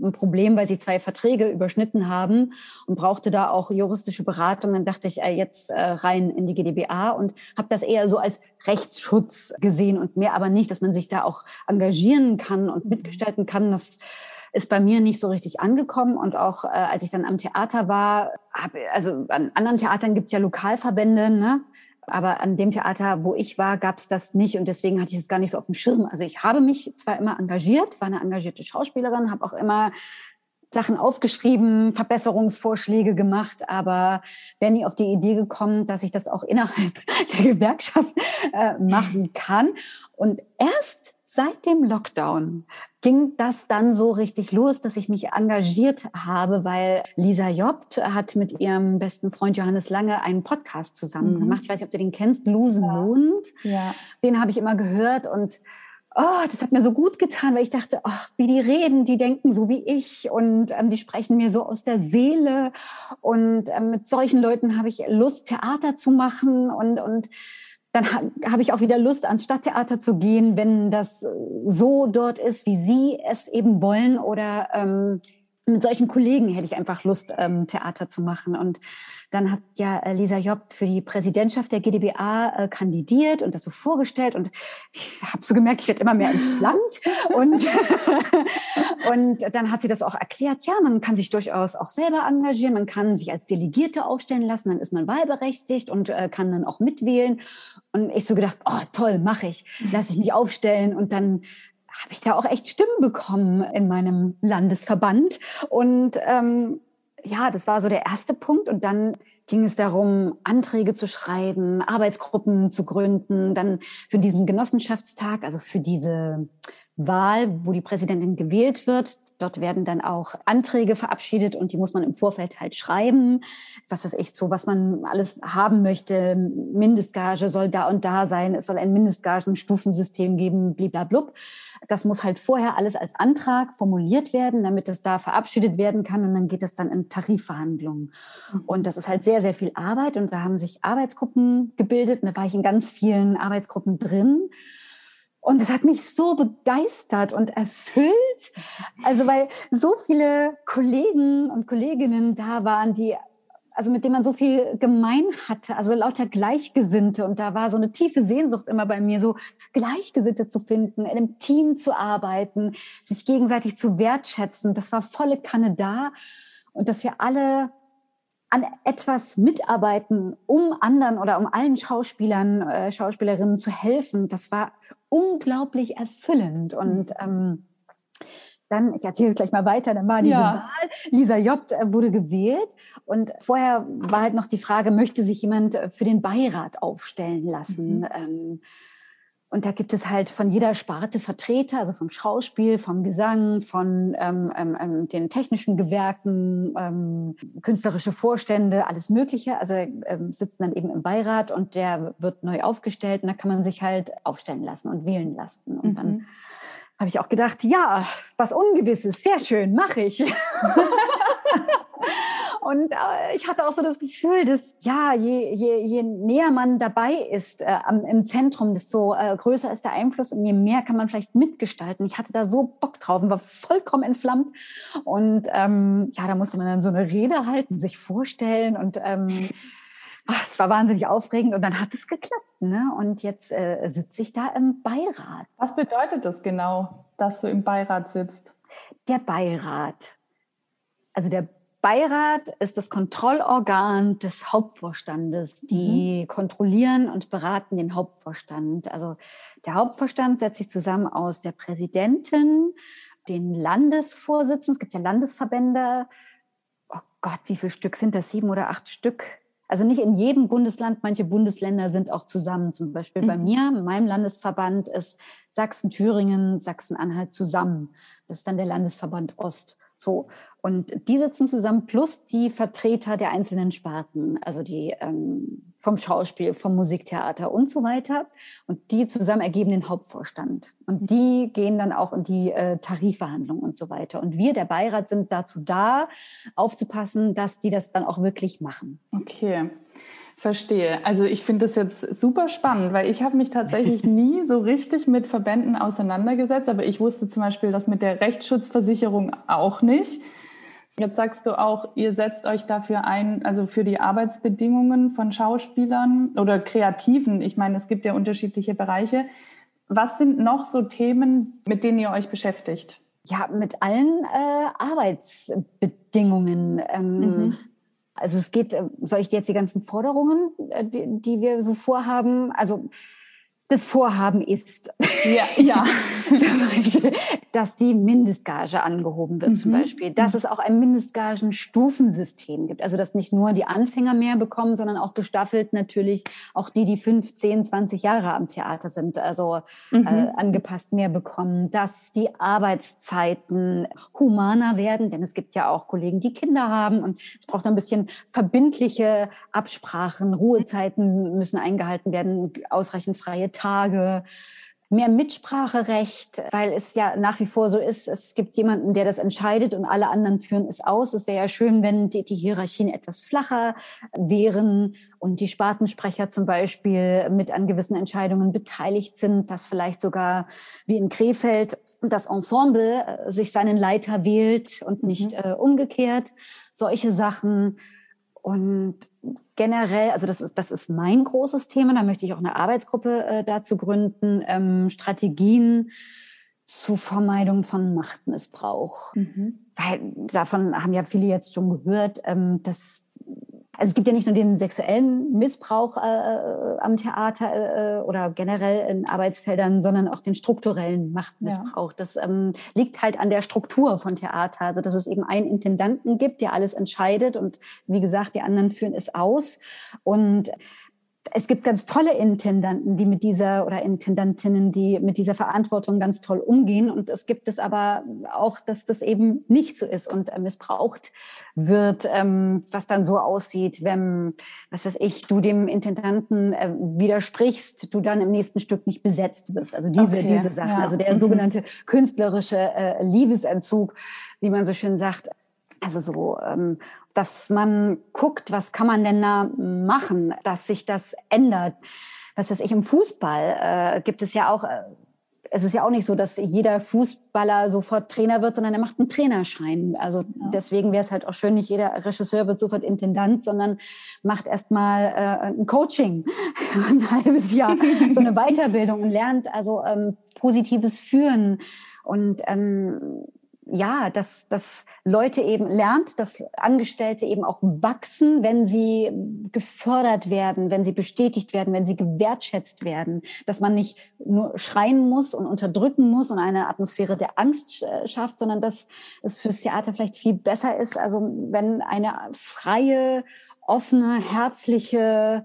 S2: ein Problem, weil sie zwei Verträge überschnitten haben und brauchte da auch juristische Beratung. Dann dachte ich, äh, jetzt äh, rein in die GdBA und habe das eher so als Rechtsschutz gesehen und mehr aber nicht, dass man sich da auch engagieren kann und mitgestalten kann. Das ist bei mir nicht so richtig angekommen. Und auch äh, als ich dann am Theater war, hab, also an anderen Theatern gibt es ja Lokalverbände, ne? Aber an dem Theater, wo ich war, gab es das nicht und deswegen hatte ich es gar nicht so auf dem Schirm. Also ich habe mich zwar immer engagiert, war eine engagierte Schauspielerin, habe auch immer Sachen aufgeschrieben, Verbesserungsvorschläge gemacht, aber wäre nie auf die Idee gekommen, dass ich das auch innerhalb der Gewerkschaft äh, machen kann. Und erst seit dem Lockdown ging das dann so richtig los, dass ich mich engagiert habe, weil Lisa Jobt hat mit ihrem besten Freund Johannes Lange einen Podcast zusammen mhm. gemacht. Ich weiß nicht, ob du den kennst, Lusenmond. Ja. ja. Den habe ich immer gehört und oh, das hat mir so gut getan, weil ich dachte, oh, wie die reden, die denken so wie ich und ähm, die sprechen mir so aus der Seele und ähm, mit solchen Leuten habe ich Lust, Theater zu machen und, und dann ha habe ich auch wieder Lust, ans Stadttheater zu gehen, wenn das so dort ist, wie Sie es eben wollen. Oder ähm, mit solchen Kollegen hätte ich einfach Lust, ähm, Theater zu machen. Und dann hat ja äh, Lisa Job für die Präsidentschaft der GdBA äh, kandidiert und das so vorgestellt. Und ich habe so gemerkt, ich werde immer mehr entflammt. und, und dann hat sie das auch erklärt, ja, man kann sich durchaus auch selber engagieren, man kann sich als Delegierte aufstellen lassen, dann ist man wahlberechtigt und äh, kann dann auch mitwählen. Und ich so gedacht, oh toll, mache ich, lasse ich mich aufstellen. Und dann habe ich da auch echt Stimmen bekommen in meinem Landesverband. Und ähm, ja, das war so der erste Punkt. Und dann ging es darum, Anträge zu schreiben, Arbeitsgruppen zu gründen, dann für diesen Genossenschaftstag, also für diese Wahl, wo die Präsidentin gewählt wird, Dort werden dann auch Anträge verabschiedet und die muss man im Vorfeld halt schreiben. Was weiß ich, so was man alles haben möchte. Mindestgage soll da und da sein. Es soll ein Mindestgagenstufensystem geben, bliblablub. Das muss halt vorher alles als Antrag formuliert werden, damit es da verabschiedet werden kann und dann geht es dann in Tarifverhandlungen. Mhm. Und das ist halt sehr, sehr viel Arbeit und da haben sich Arbeitsgruppen gebildet und da war ich in ganz vielen Arbeitsgruppen drin. Und es hat mich so begeistert und erfüllt. Also weil so viele Kollegen und Kolleginnen da waren, die also mit denen man so viel gemein hatte, also lauter Gleichgesinnte. Und da war so eine tiefe Sehnsucht immer bei mir, so Gleichgesinnte zu finden, in einem Team zu arbeiten, sich gegenseitig zu wertschätzen. Das war volle Kanne da. Und dass wir alle an etwas mitarbeiten, um anderen oder um allen Schauspielern, äh, Schauspielerinnen zu helfen, das war unglaublich erfüllend. Und mhm. ähm, dann, ich erzähle es gleich mal weiter, dann war diese ja. Wahl, Lisa Jobt äh, wurde gewählt und vorher war halt noch die Frage, möchte sich jemand äh, für den Beirat aufstellen lassen? Mhm. Ähm, und da gibt es halt von jeder Sparte Vertreter, also vom Schauspiel, vom Gesang, von ähm, ähm, ähm, den technischen Gewerken, ähm, künstlerische Vorstände, alles Mögliche. Also ähm, sitzen dann eben im Beirat und der wird neu aufgestellt und da kann man sich halt aufstellen lassen und wählen lassen. Und mhm. dann habe ich auch gedacht, ja, was Ungewisses, sehr schön, mache ich. Und äh, ich hatte auch so das Gefühl, dass ja, je, je, je näher man dabei ist äh, am, im Zentrum, desto äh, größer ist der Einfluss und je mehr kann man vielleicht mitgestalten. Ich hatte da so Bock drauf und war vollkommen entflammt. Und ähm, ja, da musste man dann so eine Rede halten, sich vorstellen und ähm, ach, es war wahnsinnig aufregend und dann hat es geklappt. Ne? Und jetzt äh, sitze ich da im Beirat.
S1: Was bedeutet das genau, dass du im Beirat sitzt?
S2: Der Beirat. Also der Beirat ist das Kontrollorgan des Hauptvorstandes. Die mhm. kontrollieren und beraten den Hauptvorstand. Also der Hauptvorstand setzt sich zusammen aus der Präsidentin, den Landesvorsitzenden. Es gibt ja Landesverbände. Oh Gott, wie viele Stück sind das? Sieben oder acht Stück? Also nicht in jedem Bundesland, manche Bundesländer sind auch zusammen. Zum Beispiel mhm. bei mir, meinem Landesverband ist Sachsen, Thüringen, Sachsen-Anhalt zusammen. Das ist dann der Landesverband Ost. So. Und die sitzen zusammen plus die Vertreter der einzelnen Sparten, also die ähm, vom Schauspiel, vom Musiktheater und so weiter. Und die zusammen ergeben den Hauptvorstand. Und die gehen dann auch in die äh, Tarifverhandlungen und so weiter. Und wir, der Beirat, sind dazu da, aufzupassen, dass die das dann auch wirklich machen.
S1: Okay. Verstehe. Also ich finde das jetzt super spannend, weil ich habe mich tatsächlich nie so richtig mit Verbänden auseinandergesetzt, aber ich wusste zum Beispiel das mit der Rechtsschutzversicherung auch nicht. Jetzt sagst du auch, ihr setzt euch dafür ein, also für die Arbeitsbedingungen von Schauspielern oder Kreativen. Ich meine, es gibt ja unterschiedliche Bereiche. Was sind noch so Themen, mit denen ihr euch beschäftigt?
S2: Ja, mit allen äh, Arbeitsbedingungen. Ähm, mhm. Also es geht, äh, soll ich dir jetzt die ganzen Forderungen, äh, die, die wir so vorhaben? Also das Vorhaben ist,
S1: ja, ja.
S2: dass die Mindestgage angehoben wird mhm. zum Beispiel, dass mhm. es auch ein Mindestgagenstufensystem gibt, also dass nicht nur die Anfänger mehr bekommen, sondern auch gestaffelt natürlich auch die, die fünf, zehn, zwanzig Jahre am Theater sind, also äh, mhm. äh, angepasst mehr bekommen, dass die Arbeitszeiten humaner werden, denn es gibt ja auch Kollegen, die Kinder haben und es braucht ein bisschen verbindliche Absprachen, Ruhezeiten müssen eingehalten werden, ausreichend freie Tage, mehr Mitspracherecht, weil es ja nach wie vor so ist, es gibt jemanden, der das entscheidet und alle anderen führen es aus. Es wäre ja schön, wenn die, die Hierarchien etwas flacher wären und die Spartensprecher zum Beispiel mit an gewissen Entscheidungen beteiligt sind, dass vielleicht sogar wie in Krefeld das Ensemble äh, sich seinen Leiter wählt und nicht mhm. äh, umgekehrt. Solche Sachen. Und generell, also das ist, das ist mein großes Thema, da möchte ich auch eine Arbeitsgruppe äh, dazu gründen, ähm, Strategien zur Vermeidung von Machtmissbrauch. Mhm. Weil davon haben ja viele jetzt schon gehört, ähm, dass Also es gibt ja nicht nur den sexuellen Missbrauch äh, äh am Theater äh, oder generell in Arbeitsfeldern, sondern auch den strukturellen Machtmissbrauch. Ja. Das ähm, liegt halt an der Struktur von Theater, also dass es eben einen Intendanten gibt, der alles entscheidet und wie gesagt, die anderen führen es aus. Und es gibt ganz tolle Intendanten, die mit dieser oder Intendantinnen, die mit dieser Verantwortung ganz toll umgehen. Und es gibt es aber auch, dass das eben nicht so ist und äh, missbraucht wird, ähm, was dann so aussieht, wenn, was weiß ich, du dem Intendanten äh, widersprichst, du dann im nächsten Stück nicht besetzt wirst. Also diese, okay, diese Sachen, ja. also der mhm. sogenannte künstlerische äh, Liebesentzug, wie man so schön sagt. Also so, ähm, dass man guckt, was kann man denn da machen, dass sich das ändert. Was weiß ich, im Fußball äh, gibt es ja auch, äh, es ist ja auch nicht so, dass jeder Fußballer sofort Trainer wird, sondern er macht einen Trainerschein. Also ja. deswegen wäre es halt auch schön, nicht jeder Regisseur wird sofort Intendant, sondern macht erstmal äh, ein Coaching, ein halbes Jahr, so eine Weiterbildung und lernt also ähm, positives Führen. Und ähm, ja, dass, dass Leute eben lernt, dass Angestellte eben auch wachsen, wenn sie gefördert werden, wenn sie bestätigt werden, wenn sie gewertschätzt werden, dass man nicht nur schreien muss und unterdrücken muss und eine Atmosphäre der Angst schafft, sondern dass es fürs Theater vielleicht viel besser ist, also wenn eine freie, offene, herzliche,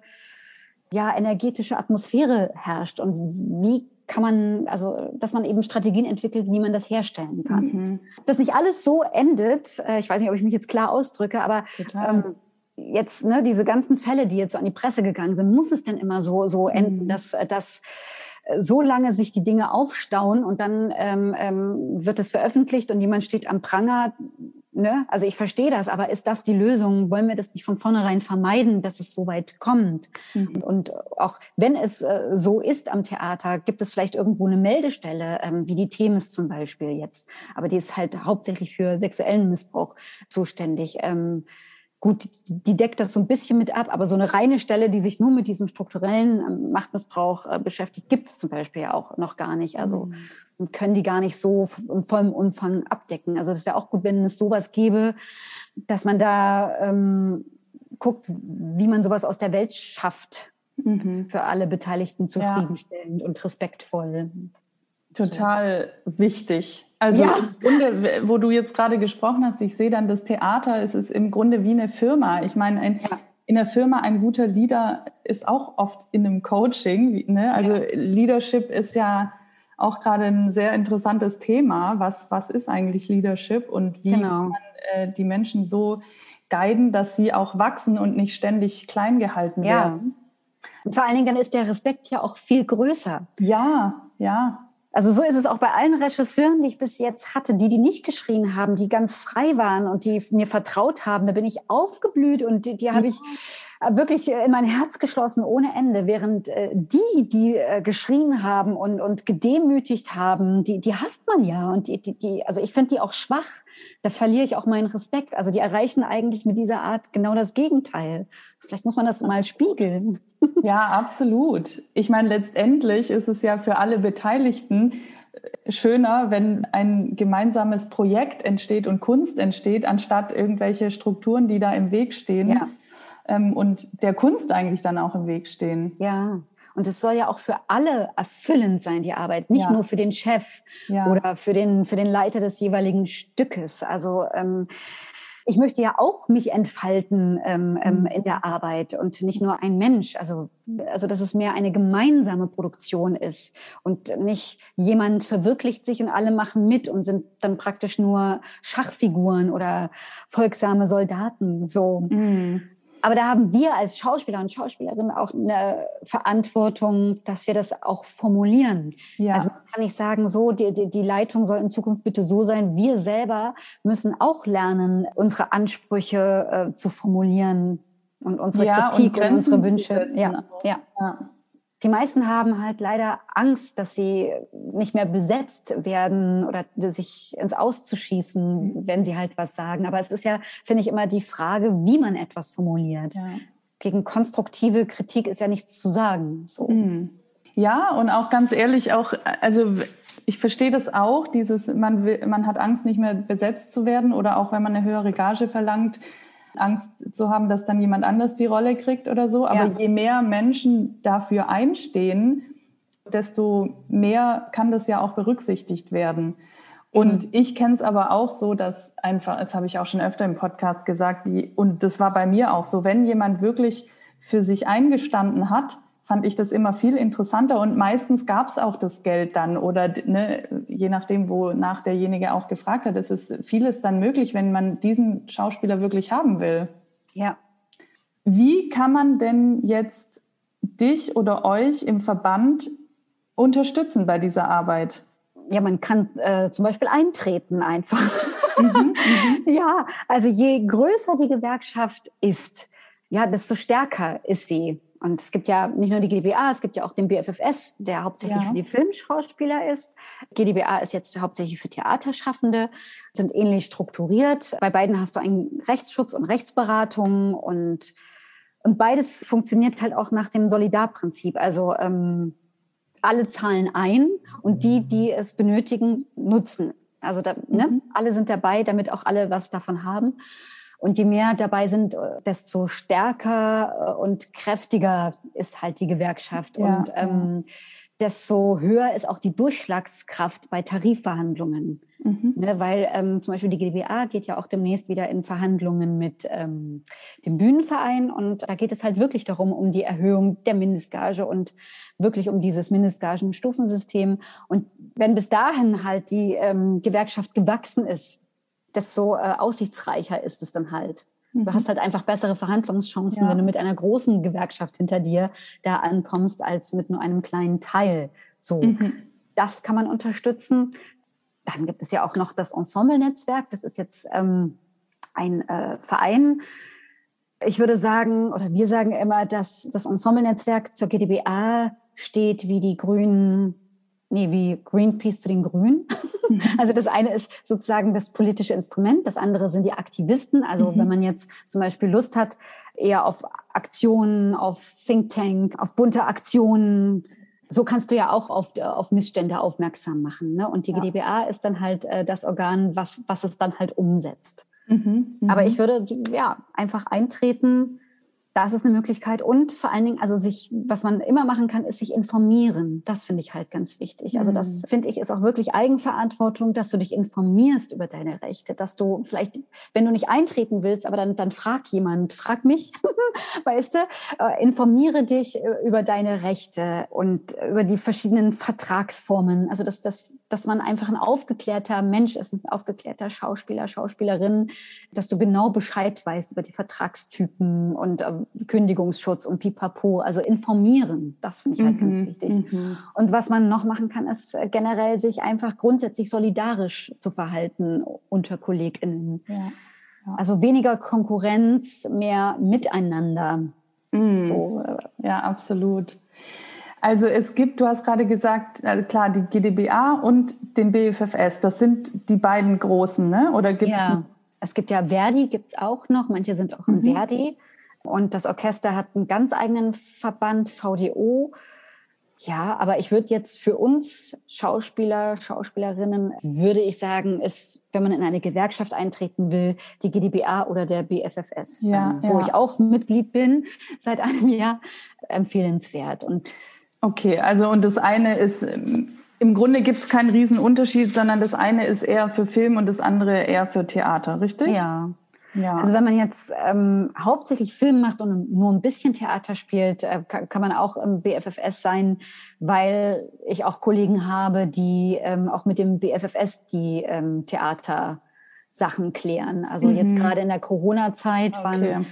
S2: ja, energetische Atmosphäre herrscht. Und wie kann man, also dass man eben Strategien entwickelt, wie man das herstellen kann. Mhm. Dass nicht alles so endet, äh, ich weiß nicht, ob ich mich jetzt klar ausdrücke, aber ähm, jetzt ne, diese ganzen Fälle, die jetzt so an die Presse gegangen sind, muss es denn immer so, so enden, mhm. dass, äh, dass so lange sich die Dinge aufstauen und dann ähm, ähm, wird es veröffentlicht und jemand steht am Pranger, Ne? Also ich verstehe das, aber ist das die Lösung? Wollen wir das nicht von vornherein vermeiden, dass es so weit kommt? Mhm. Und auch wenn es äh, so ist am Theater, gibt es vielleicht irgendwo eine Meldestelle, ähm, wie die Themis zum Beispiel jetzt. Aber die ist halt hauptsächlich für sexuellen Missbrauch zuständig. Ähm, gut, die deckt das so ein bisschen mit ab, aber so eine reine Stelle, die sich nur mit diesem strukturellen ähm, Machtmissbrauch äh, beschäftigt, gibt es zum Beispiel ja auch noch gar nicht. Also mhm. können die gar nicht so im vollen Umfang abdecken. Also es wäre auch gut, wenn es sowas gäbe, dass man da ähm, guckt, wie man sowas aus der Welt schafft. Mhm. Für alle Beteiligten zufriedenstellend ja. und respektvoll.
S1: Total wichtig. Also ja. im Grunde, wo du jetzt gerade gesprochen hast, ich sehe dann das Theater, es ist im Grunde wie eine Firma. Ich meine, ein, ja. in der Firma ein guter Leader ist auch oft in einem Coaching. Ne? Also ja. Leadership ist ja auch gerade ein sehr interessantes Thema. Was, was ist eigentlich Leadership und wie genau. kann man äh, die Menschen so guiden, dass sie auch wachsen und nicht ständig klein gehalten werden?
S2: Und vor allen Dingen dann ist der Respekt ja auch viel größer.
S1: Ja, ja.
S2: Also so ist es auch bei allen Regisseuren, die ich bis jetzt hatte, die, die nicht geschrien haben, die ganz frei waren und die mir vertraut haben. Da bin ich aufgeblüht und die, die habe ich wirklich in mein Herz geschlossen ohne Ende, während äh, die, die äh, geschrien haben und, und gedemütigt haben, die, die hasst man ja und die, die, die also ich finde die auch schwach. Da verliere ich auch meinen Respekt. Also die erreichen eigentlich mit dieser Art genau das Gegenteil. Vielleicht muss man das mal spiegeln.
S1: Ja, absolut. Ich meine, letztendlich ist es ja für alle Beteiligten äh, schöner, wenn ein gemeinsames Projekt entsteht und Kunst entsteht, anstatt irgendwelche Strukturen, die da im Weg stehen ja. Ähm, und der Kunst eigentlich dann auch im Weg stehen.
S2: Ja. Und es soll ja auch für alle erfüllend sein, die Arbeit, nicht ja. nur für den Chef ja. oder für den, für den Leiter des jeweiligen Stückes. Also ähm, ich möchte ja auch mich entfalten ähm, ähm, mhm. in der Arbeit und nicht nur ein Mensch. Also, also, dass es mehr eine gemeinsame Produktion ist und nicht jemand verwirklicht sich und alle machen mit und sind dann praktisch nur Schachfiguren oder folgsame Soldaten. So. Mhm. Aber da haben wir als Schauspieler und Schauspielerinnen auch eine Verantwortung, dass wir das auch formulieren. Ja. Also kann ich sagen, so, die, die, die Leitung soll in Zukunft bitte so sein. Wir selber müssen auch lernen, unsere Ansprüche äh, zu formulieren und unsere ja, Kritik und, und unsere Wünsche. Ja, ja. ja die meisten haben halt leider Angst, dass sie nicht mehr besetzt werden oder sich ins Auszuschießen, wenn sie halt was sagen. Aber es ist ja, finde ich, immer die Frage, wie man etwas formuliert. Ja. Gegen konstruktive Kritik ist ja nichts zu sagen. So. Mhm.
S1: Ja, und auch ganz ehrlich, auch, also ich verstehe das auch, dieses, man, will, man hat Angst, nicht mehr besetzt zu werden oder auch wenn man eine höhere Gage verlangt, Angst zu haben, dass dann jemand anders die Rolle kriegt oder so. Aber ja. je mehr Menschen dafür einstehen, desto mehr kann das ja auch berücksichtigt werden. Und mhm. ich kenne es aber auch so, dass einfach, das habe ich auch schon öfter im Podcast gesagt, die, und das war bei mir auch so, wenn jemand wirklich für sich eingestanden hat, fand ich das immer viel interessanter und meistens gab es auch das Geld dann oder ne, je nachdem, wonach derjenige auch gefragt hat, ist es vieles dann möglich, wenn man diesen Schauspieler wirklich haben will.
S2: Ja.
S1: Wie kann man denn jetzt dich oder euch im Verband unterstützen bei dieser Arbeit?
S2: Ja, man kann äh, zum Beispiel eintreten einfach. Mhm, mhm. ja, also je größer die Gewerkschaft ist, ja, desto stärker ist sie. Und es gibt ja nicht nur die GdBA, es gibt ja auch den BFFS, der hauptsächlich ja. für die Filmschauspieler ist. GdBA ist jetzt hauptsächlich für Theaterschaffende, sind ähnlich strukturiert. Bei beiden hast du einen Rechtsschutz und Rechtsberatung und, und beides funktioniert halt auch nach dem Solidarprinzip. Also ähm, alle zahlen ein und die, die es benötigen, nutzen. Also da, ne? Mhm. alle sind dabei, damit auch alle was davon haben. Und je mehr dabei sind, äh, desto stärker äh, und kräftiger ist halt die Gewerkschaft. Ja, und ähm, ja. desto höher ist auch die Durchschlagskraft bei Tarifverhandlungen. Mhm. Ne, weil ähm, zum Beispiel die GdBA geht ja auch demnächst wieder in Verhandlungen mit ähm, dem Bühnenverein und da geht es halt wirklich darum, um die Erhöhung der Mindestgage und wirklich um dieses Mindestgagenstufensystem. Und wenn bis dahin halt die ähm, Gewerkschaft gewachsen ist, desto äh, aussichtsreicher ist es dann halt. Mhm. Du hast halt einfach bessere Verhandlungschancen, ja. wenn du mit einer großen Gewerkschaft hinter dir da ankommst, als mit nur einem kleinen Teil. So, mhm. das kann man unterstützen. Dann gibt es ja auch noch das Ensemble-Netzwerk. Das ist jetzt ähm, ein äh, Verein. Ich würde sagen, oder wir sagen immer, dass das Ensemble-Netzwerk zur GdBA steht wie die Grünen nee, wie Greenpeace zu den Grünen. Mhm. Also das eine ist sozusagen das politische Instrument, das andere sind die Aktivisten. Also mhm. wenn man jetzt zum Beispiel Lust hat, eher auf Aktionen, auf Think Tank, auf bunte Aktionen, so kannst du ja auch auf, auf Missstände aufmerksam machen. Ne? Und die ja. GdBA ist dann halt äh, das Organ, was, was es dann halt umsetzt. Mhm. Aber mhm. ich würde ja einfach eintreten, das ist eine Möglichkeit und vor allen Dingen, also sich, was man immer machen kann, ist sich informieren. Das finde ich halt ganz wichtig. Also das mhm. finde ich ist auch wirklich Eigenverantwortung, dass du dich informierst über deine Rechte, dass du vielleicht, wenn du nicht eintreten willst, aber dann, dann frag jemand, frag mich, weißt du, äh, informiere dich äh, über deine Rechte und über die verschiedenen Vertragsformen. Also dass, dass, dass man einfach ein aufgeklärter Mensch ist, ein aufgeklärter Schauspieler, Schauspielerin, dass du genau Bescheid weißt über die Vertragstypen und äh, Kündigungsschutz und Pipapo, also informieren, das finde ich halt mhm, ganz wichtig. Mhm. Und was man noch machen kann, ist äh, generell sich einfach grundsätzlich solidarisch zu verhalten unter KollegInnen. Ja. Ja. Also weniger Konkurrenz, mehr Miteinander.
S1: Mhm. So. Äh, ja, absolut. Also es gibt, du hast gerade gesagt, also klar, die GdBA und den BFFS, das sind die beiden großen, ne? Oder
S2: gibt ja. es gibt ja Verdi, gibt es auch noch, manche sind auch im mhm. Verdi. Und das Orchester hat einen ganz eigenen Verband, VDO. Ja, aber ich würde jetzt für uns Schauspieler, Schauspielerinnen, würde ich sagen, ist, wenn man in eine Gewerkschaft eintreten will, die GdBA oder der BFFS, ja, ähm, wo ja. ich auch Mitglied bin seit einem Jahr, empfehlenswert. Und
S1: okay, also und das eine ist im Grunde gibt es keinen Riesenunterschied, sondern das eine ist eher für Film und das andere eher für Theater, richtig?
S2: Ja, ja. Also wenn man jetzt ähm, hauptsächlich Film macht und nur ein bisschen Theater spielt, äh, kann, kann, man auch im BFFS sein, weil ich auch Kollegen habe, die ähm, auch mit dem BFFS die ähm, Theatersachen klären. Also mhm. jetzt gerade in der Corona-Zeit okay. waren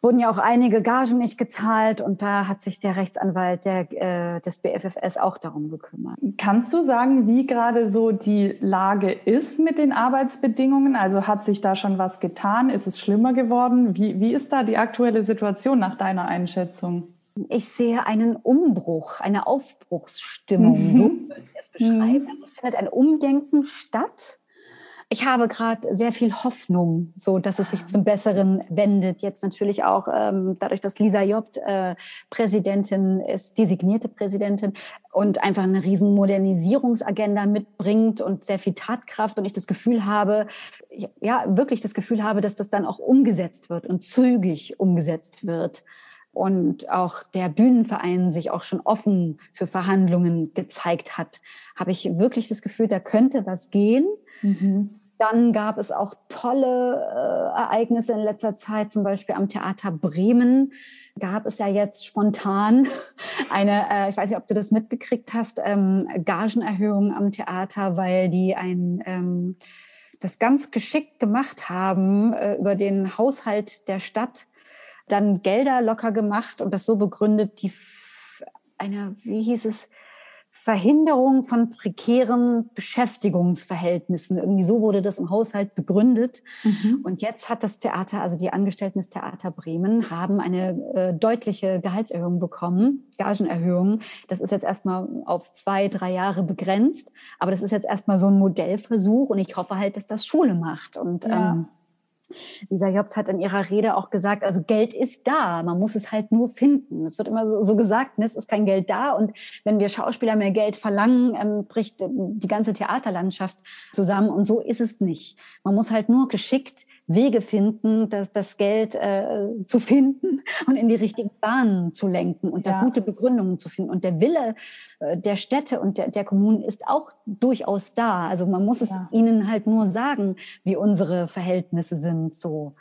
S2: wurden ja auch einige Gagen nicht gezahlt und da hat sich der Rechtsanwalt der, äh, des BFFS auch darum gekümmert.
S1: Kannst du sagen, wie gerade so die Lage ist mit den Arbeitsbedingungen? Also hat sich da schon was getan? Ist es schlimmer geworden? Wie, wie ist da die aktuelle Situation nach deiner Einschätzung?
S2: Ich sehe einen Umbruch, eine Aufbruchsstimmung. Mhm. So würde ich es beschreiben. Mhm. Es findet ein Umdenken statt ich habe gerade sehr viel Hoffnung, so dass es sich zum Besseren wendet. Jetzt natürlich auch ähm, dadurch, dass Lisa Jobt äh, Präsidentin ist, designierte Präsidentin und einfach eine riesen Modernisierungsagenda mitbringt und sehr viel Tatkraft und ich das Gefühl habe, ja, wirklich das Gefühl habe, dass das dann auch umgesetzt wird und zügig umgesetzt wird und auch der Bühnenverein sich auch schon offen für Verhandlungen gezeigt hat, habe ich wirklich das Gefühl, da könnte was gehen. Mhm. Dann gab es auch tolle äh, Ereignisse in letzter Zeit, zum Beispiel am Theater Bremen gab es ja jetzt spontan eine, äh, ich weiß nicht, ob du das mitgekriegt hast, ähm, Gagenerhöhung am Theater, weil die ein ähm, das ganz geschickt gemacht haben äh, über den Haushalt der Stadt, dann Gelder locker gemacht und das so begründet, die eine, wie hieß es, Verhinderung von prekären Beschäftigungsverhältnissen. Irgendwie so wurde das im Haushalt begründet. Mhm. Und jetzt hat das Theater, also die Angestellten des Theater Bremen, haben eine äh, deutliche Gehaltserhöhung bekommen, Gagenerhöhung. Das ist jetzt erstmal auf zwei, drei Jahre begrenzt. Aber das ist jetzt erstmal so ein Modellversuch. Und ich hoffe halt, dass das Schule macht. Und ja. ähm, Lisa Jobt hat in ihrer Rede auch gesagt, also Geld ist da, man muss es halt nur finden. Es wird immer so, so gesagt, ne, es ist kein Geld da und wenn wir Schauspieler mehr Geld verlangen, ähm, bricht die ganze Theaterlandschaft zusammen und so ist es nicht. Man muss halt nur geschickt Wege finden, das, das Geld äh, zu finden und in die richtigen Bahnen zu lenken und da gute Begründungen zu finden. Und der Wille äh, der Städte und der, der Kommunen ist auch durchaus da. Also man muss es ja. ihnen halt nur sagen, wie unsere Verhältnisse sind. So.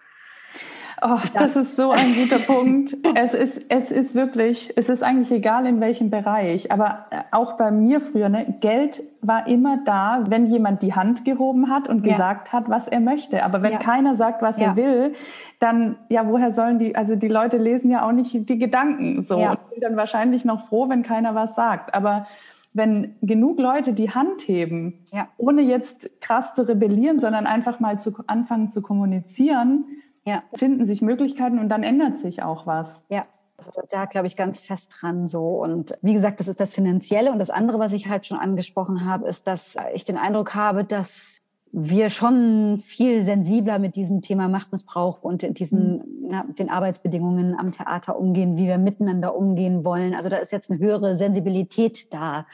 S1: Oh, das ist so ein guter Punkt. Es ist, es ist wirklich, es ist eigentlich egal in welchem Bereich, aber äh, auch bei mir früher, ne, Geld war immer da, wenn jemand die Hand gehoben hat und ja. gesagt hat, was er möchte. Aber wenn ja. keiner sagt, was ja. er will, dann, ja, woher sollen die, also die Leute lesen ja auch nicht die Gedanken so und sind dann wahrscheinlich noch froh, wenn keiner was sagt. Aber wenn genug Leute die Hand heben, ohne jetzt krass zu rebellieren, sondern einfach mal zu anfangen zu kommunizieren, ja. finden sich Möglichkeiten und dann ändert sich auch was.
S2: Ja. Also da glaube ich ganz fest dran so. Und wie gesagt, das ist das Finanzielle. Und das andere, was ich halt schon angesprochen habe, ist, dass ich den Eindruck habe, dass wir schon viel sensibler mit diesem Thema Machtmissbrauch und diesen mhm. na, den Arbeitsbedingungen am Theater umgehen, wie wir miteinander umgehen wollen. Also da ist jetzt eine höhere Sensibilität da.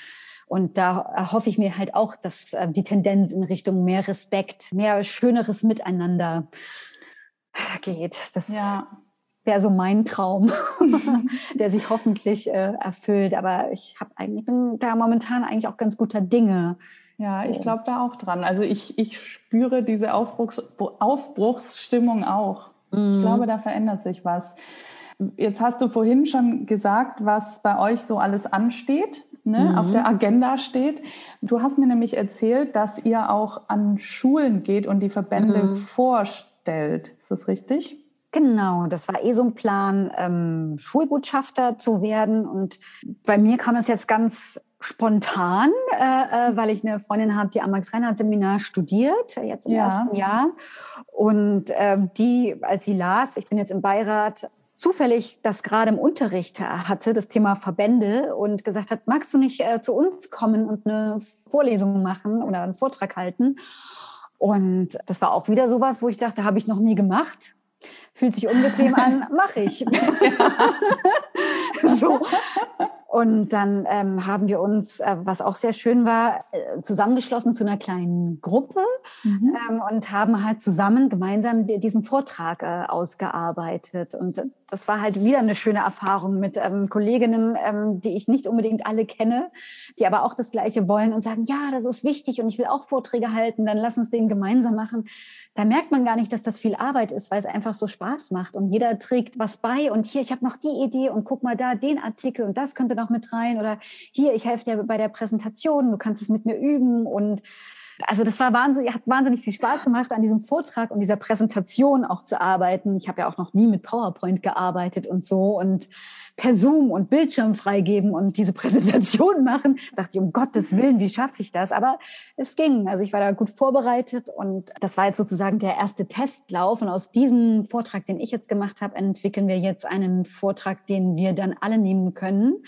S2: Und da hoffe ich mir halt auch, dass äh, die Tendenz in Richtung mehr Respekt, mehr schöneres Miteinander geht. Das ja. wäre so mein Traum, der sich hoffentlich äh, erfüllt. Aber ich habe eigentlich bin da momentan eigentlich auch ganz guter Dinge.
S1: Ja, so. ich glaube da auch dran. Also ich, ich spüre diese Aufbruchs, Aufbruchsstimmung auch. Mhm. Ich glaube, da verändert sich was. Jetzt hast du vorhin schon gesagt, was bei euch so alles ansteht, ne, mhm. auf der Agenda steht. Du hast mir nämlich erzählt, dass ihr auch an Schulen geht und die Verbände mhm. forscht gestellt. Ist das richtig?
S2: Genau, das war eh so ein Plan, ähm, Schulbotschafter zu werden. Und bei mir kam es jetzt ganz spontan, äh, äh, weil ich eine Freundin habe, die am Max-Reinhardt-Seminar studiert, jetzt im ja. ersten Jahr. Und äh, die, als sie las, ich bin jetzt im Beirat, zufällig das gerade im Unterricht hatte, das Thema Verbände und gesagt hat, magst du nicht äh, zu uns kommen und eine Vorlesung machen oder einen Vortrag halten? Und das war auch wieder sowas, wo ich dachte, habe ich noch nie gemacht. Fühlt sich unbequem an, mache ich. so. Und dann ähm, haben wir uns, äh, was auch sehr schön war, äh, zusammengeschlossen zu einer kleinen Gruppe mhm. ähm, und haben halt zusammen gemeinsam diesen Vortrag äh, ausgearbeitet. Und das war halt wieder eine schöne Erfahrung mit ähm, Kolleginnen, ähm, die ich nicht unbedingt alle kenne, die aber auch das Gleiche wollen und sagen, ja, das ist wichtig und ich will auch Vorträge halten, dann lass uns den gemeinsam machen da merkt man gar nicht, dass das viel Arbeit ist, weil es einfach so Spaß macht und jeder trägt was bei und hier, ich habe noch die Idee und guck mal da den Artikel und das könnte noch mit rein oder hier, ich helfe dir bei der Präsentation, du kannst es mit mir üben und also das war wahnsinnig, hat wahnsinnig viel Spaß gemacht, an diesem Vortrag und dieser Präsentation auch zu arbeiten. Ich habe ja auch noch nie mit PowerPoint gearbeitet und so und per Zoom und Bildschirm freigeben und diese Präsentation machen. Da dachte ich, um Gottes Willen, wie schaffe ich das? Aber es ging. Also ich war da gut vorbereitet und das war jetzt sozusagen der erste Testlauf. Und aus diesem Vortrag, den ich jetzt gemacht habe, entwickeln wir jetzt einen Vortrag, den wir dann alle nehmen können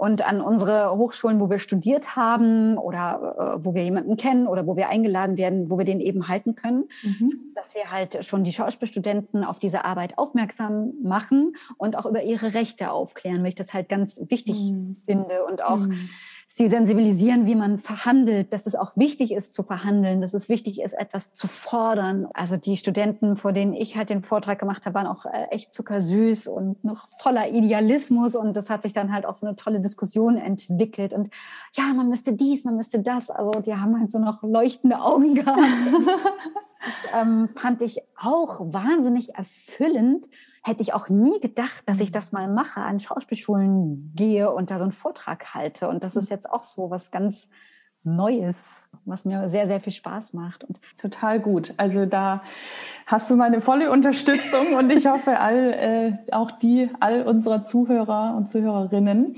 S2: und an unsere Hochschulen, wo wir studiert haben oder äh, wo wir jemanden kennen oder wo wir eingeladen werden, wo wir den eben halten können, mhm. dass wir halt schon die Schauspielstudenten auf diese Arbeit aufmerksam machen und auch über ihre Rechte aufklären, weil ich das halt ganz wichtig mhm. finde und auch mhm sie sensibilisieren, wie man verhandelt, dass es auch wichtig ist zu verhandeln, dass es wichtig ist, etwas zu fordern. Also die Studenten, vor denen ich halt den Vortrag gemacht habe, waren auch äh, echt zuckersüß und noch voller Idealismus und das hat sich dann halt auch so eine tolle Diskussion entwickelt und ja, man müsste dies, man müsste das. Also die haben halt so noch leuchtende Augen gehabt. das ähm, fand ich auch wahnsinnig erfüllend hätte ich auch nie gedacht, dass ich mhm. das mal mache, an Schauspielschulen gehe und da so einen Vortrag halte. Und das ist mhm. jetzt auch so was ganz Neues, was mir sehr, sehr viel Spaß macht. Und
S1: Total gut. Also da hast du meine volle Unterstützung und ich hoffe, all, äh, auch die, all unserer Zuhörer und Zuhörerinnen.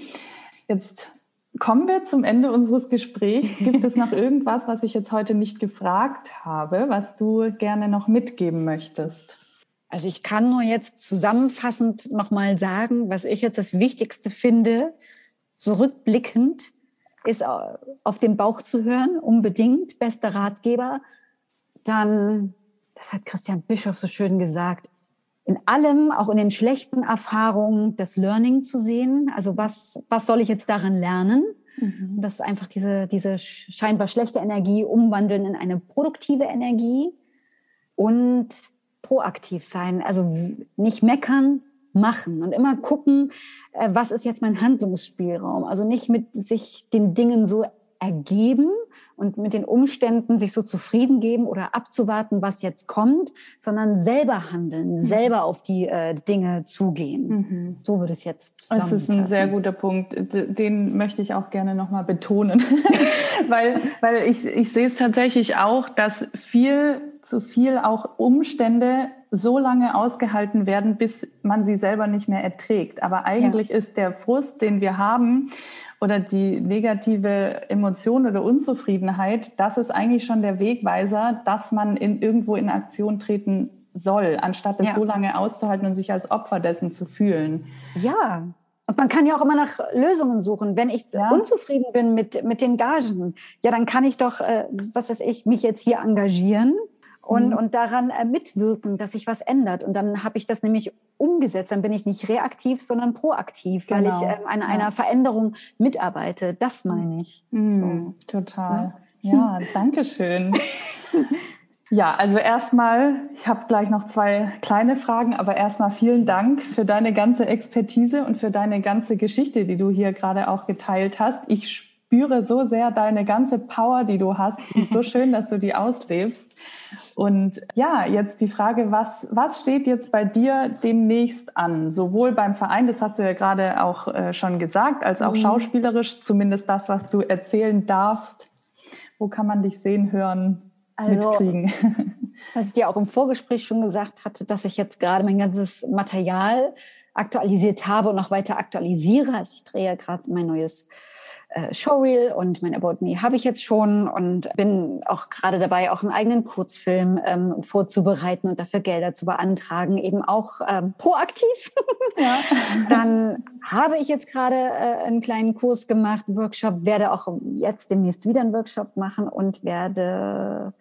S1: Jetzt kommen wir zum Ende unseres Gesprächs. Gibt es noch irgendwas, was ich jetzt heute nicht gefragt habe, was du gerne noch mitgeben möchtest?
S2: Also ich kann nur jetzt zusammenfassend nochmal sagen, was ich jetzt das Wichtigste finde, zurückblickend, ist auf den Bauch zu hören, unbedingt, bester Ratgeber. Dann, das hat Christian Bischof so schön gesagt, in allem, auch in den schlechten Erfahrungen, das Learning zu sehen. Also was, was soll ich jetzt daran lernen? Mhm. Das ist einfach diese, diese scheinbar schlechte Energie umwandeln in eine produktive Energie und proaktiv sein, also nicht meckern, machen und immer gucken, äh, was ist jetzt mein Handlungsspielraum. Also nicht mit sich den Dingen so ergeben und mit den Umständen sich so zufrieden geben oder abzuwarten, was jetzt kommt, sondern selber handeln, mhm. selber auf die äh, Dinge zugehen. Mhm. So würde es jetzt
S1: Das ist ein sehr guter Punkt. Den möchte ich auch gerne nochmal betonen, weil, weil ich, ich sehe es tatsächlich auch, dass viel zu viel auch Umstände so lange ausgehalten werden, bis man sie selber nicht mehr erträgt. Aber eigentlich ja. ist der Frust, den wir haben, oder die negative Emotion oder Unzufriedenheit, das ist eigentlich schon der Wegweiser, dass man in, irgendwo in Aktion treten soll, anstatt es ja. so lange auszuhalten und sich als Opfer dessen zu fühlen.
S2: Ja, und man kann ja auch immer nach Lösungen suchen. Wenn ich ja. unzufrieden bin mit, mit den Gagen, ja, dann kann ich doch, äh, was weiß ich, mich jetzt hier engagieren und, mhm. und daran äh, mitwirken, dass sich was ändert. Und dann habe ich das nämlich umgesetzt. Dann bin ich nicht reaktiv, sondern proaktiv, genau. weil ich genau. ähm, an ja. einer Veränderung mitarbeite. Das meine ich.
S1: Mhm. So. Total. Ja, ja danke schön. Ja, also erstmal, ich habe gleich noch zwei kleine Fragen, aber erstmal vielen Dank für deine ganze Expertise und für deine ganze Geschichte, die du hier gerade auch geteilt hast. Ich spüre so sehr deine ganze Power, die du hast. Es ist so schön, dass du die auslebst. Und ja, jetzt die Frage, was, was steht jetzt bei dir demnächst an? Sowohl beim Verein, das hast du ja gerade auch äh, schon gesagt, als auch mhm. schauspielerisch, zumindest das, was du erzählen darfst. Wo kann man dich sehen, hören, also, mitkriegen?
S2: Was ich dir auch im Vorgespräch schon gesagt hatte, dass ich jetzt gerade mein ganzes Material aktualisiert habe und noch weiter aktualisiere. Also ich drehe gerade mein neues äh, Showreel und mein About Me habe ich jetzt schon und bin auch gerade dabei, auch einen eigenen Kurzfilm ähm, vorzubereiten und dafür Gelder zu beantragen, eben auch ähm, proaktiv. ja. Dann habe ich jetzt gerade äh, einen kleinen Kurs gemacht, einen Workshop, werde auch jetzt demnächst wieder einen Workshop machen und werde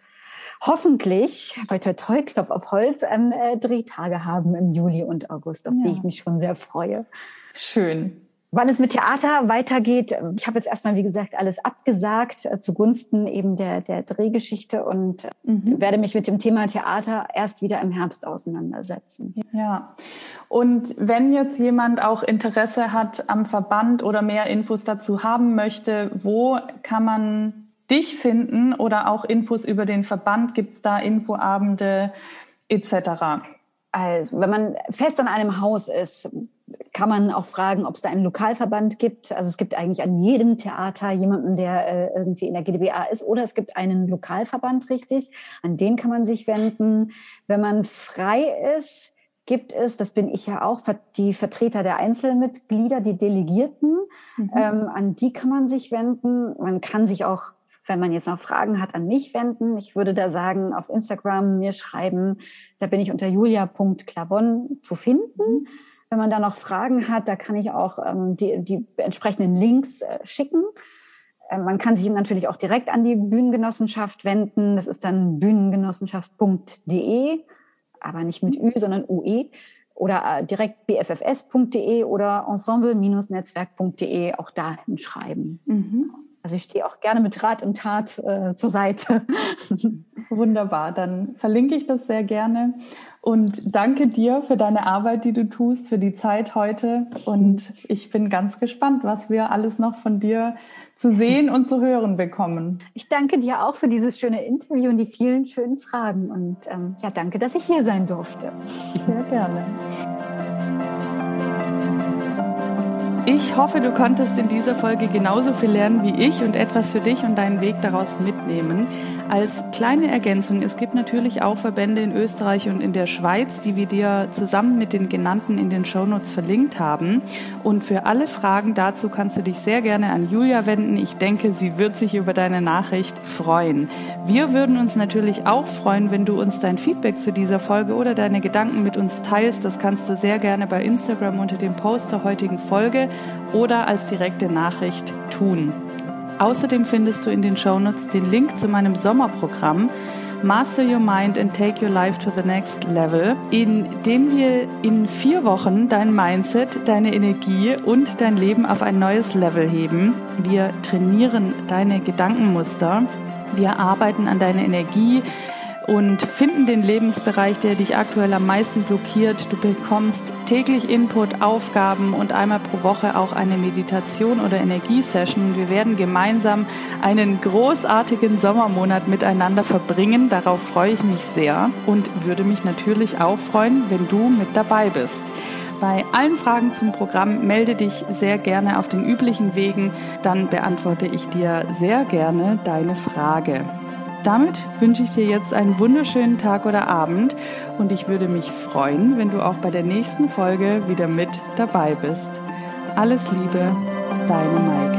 S2: hoffentlich bei Toi Toi Klopf auf Holz ähm, äh, Drehtage haben im Juli und August, auf ja. die ich mich schon sehr freue.
S1: Schön.
S2: Wann es mit Theater weitergeht, ich habe jetzt erstmal, wie gesagt, alles abgesagt äh, zugunsten eben der, der Drehgeschichte und äh, mhm. werde mich mit dem Thema Theater erst wieder im Herbst auseinandersetzen.
S1: Ja, und wenn jetzt jemand auch Interesse hat am Verband oder mehr Infos dazu haben möchte, wo kann man dich finden oder auch Infos über den Verband? Gibt es da Infoabende etc.?
S2: Also, wenn man fest an einem Haus ist, kann man auch fragen, ob es da einen Lokalverband gibt. Also es gibt eigentlich an jedem Theater jemanden, der äh, irgendwie in der GdBA ist, oder es gibt einen Lokalverband, richtig. An den kann man sich wenden. Wenn man frei ist, gibt es, das bin ich ja auch, die Vertreter der Einzelmitglieder, die Delegierten. Mhm. Ähm, an die kann man sich wenden. Man kann sich auch wenn man jetzt noch Fragen hat, an mich wenden. Ich würde da sagen, auf Instagram mir schreiben. Da bin ich unter julia.clavon zu finden. Wenn man da noch Fragen hat, da kann ich auch ähm, die, die entsprechenden Links äh, schicken. Äh, man kann sich natürlich auch direkt an die Bühnengenossenschaft wenden. Das ist dann bühnengenossenschaft.de, aber nicht mit Ü, sondern UE. Oder äh, direkt bffs.de oder ensemble-netzwerk.de auch dahin schreiben. Mhm. Also ich stehe auch gerne mit Rat und Tat äh, zur Seite.
S1: Wunderbar, dann verlinke ich das sehr gerne und danke dir für deine Arbeit, die du tust, für die Zeit heute. Und ich bin ganz gespannt, was wir alles noch von dir zu sehen und zu hören bekommen.
S2: Ich danke dir auch für dieses schöne Interview und die vielen schönen Fragen. Und ähm, ja, danke, dass ich hier sein durfte.
S1: Sehr gerne. Ich hoffe, du konntest in dieser Folge genauso viel lernen wie ich und etwas für dich und deinen Weg daraus mitnehmen. Als kleine Ergänzung, es gibt natürlich auch Verbände in Österreich und in der Schweiz, die wir dir zusammen mit den genannten in den Shownotes verlinkt haben. Und für alle Fragen dazu kannst du dich sehr gerne an Julia wenden. Ich denke, sie wird sich über deine Nachricht freuen. Wir würden uns natürlich auch freuen, wenn du uns dein Feedback zu dieser Folge oder deine Gedanken mit uns teilst. Das kannst du sehr gerne bei Instagram unter dem Post zur heutigen Folge oder als direkte Nachricht tun. Außerdem findest du in den Shownotes den Link zu meinem Sommerprogramm Master Your Mind and Take Your Life to the Next Level, in dem wir in vier Wochen dein Mindset, deine Energie und dein Leben auf ein neues Level heben. Wir trainieren deine Gedankenmuster. Wir arbeiten an deiner Energie und finden den Lebensbereich, der dich aktuell am meisten blockiert. Du bekommst täglich Input, Aufgaben und einmal pro Woche auch eine Meditation oder Energiesession. Wir werden gemeinsam einen großartigen Sommermonat miteinander verbringen. Darauf freue ich mich sehr und würde mich natürlich auch freuen, wenn du mit dabei bist. Bei allen Fragen zum Programm melde dich sehr gerne auf den üblichen Wegen, dann beantworte ich dir sehr gerne deine Frage. Damit wünsche ich dir jetzt einen wunderschönen Tag oder Abend und ich würde mich freuen, wenn du auch bei der nächsten Folge wieder mit dabei bist. Alles Liebe, deine Maike.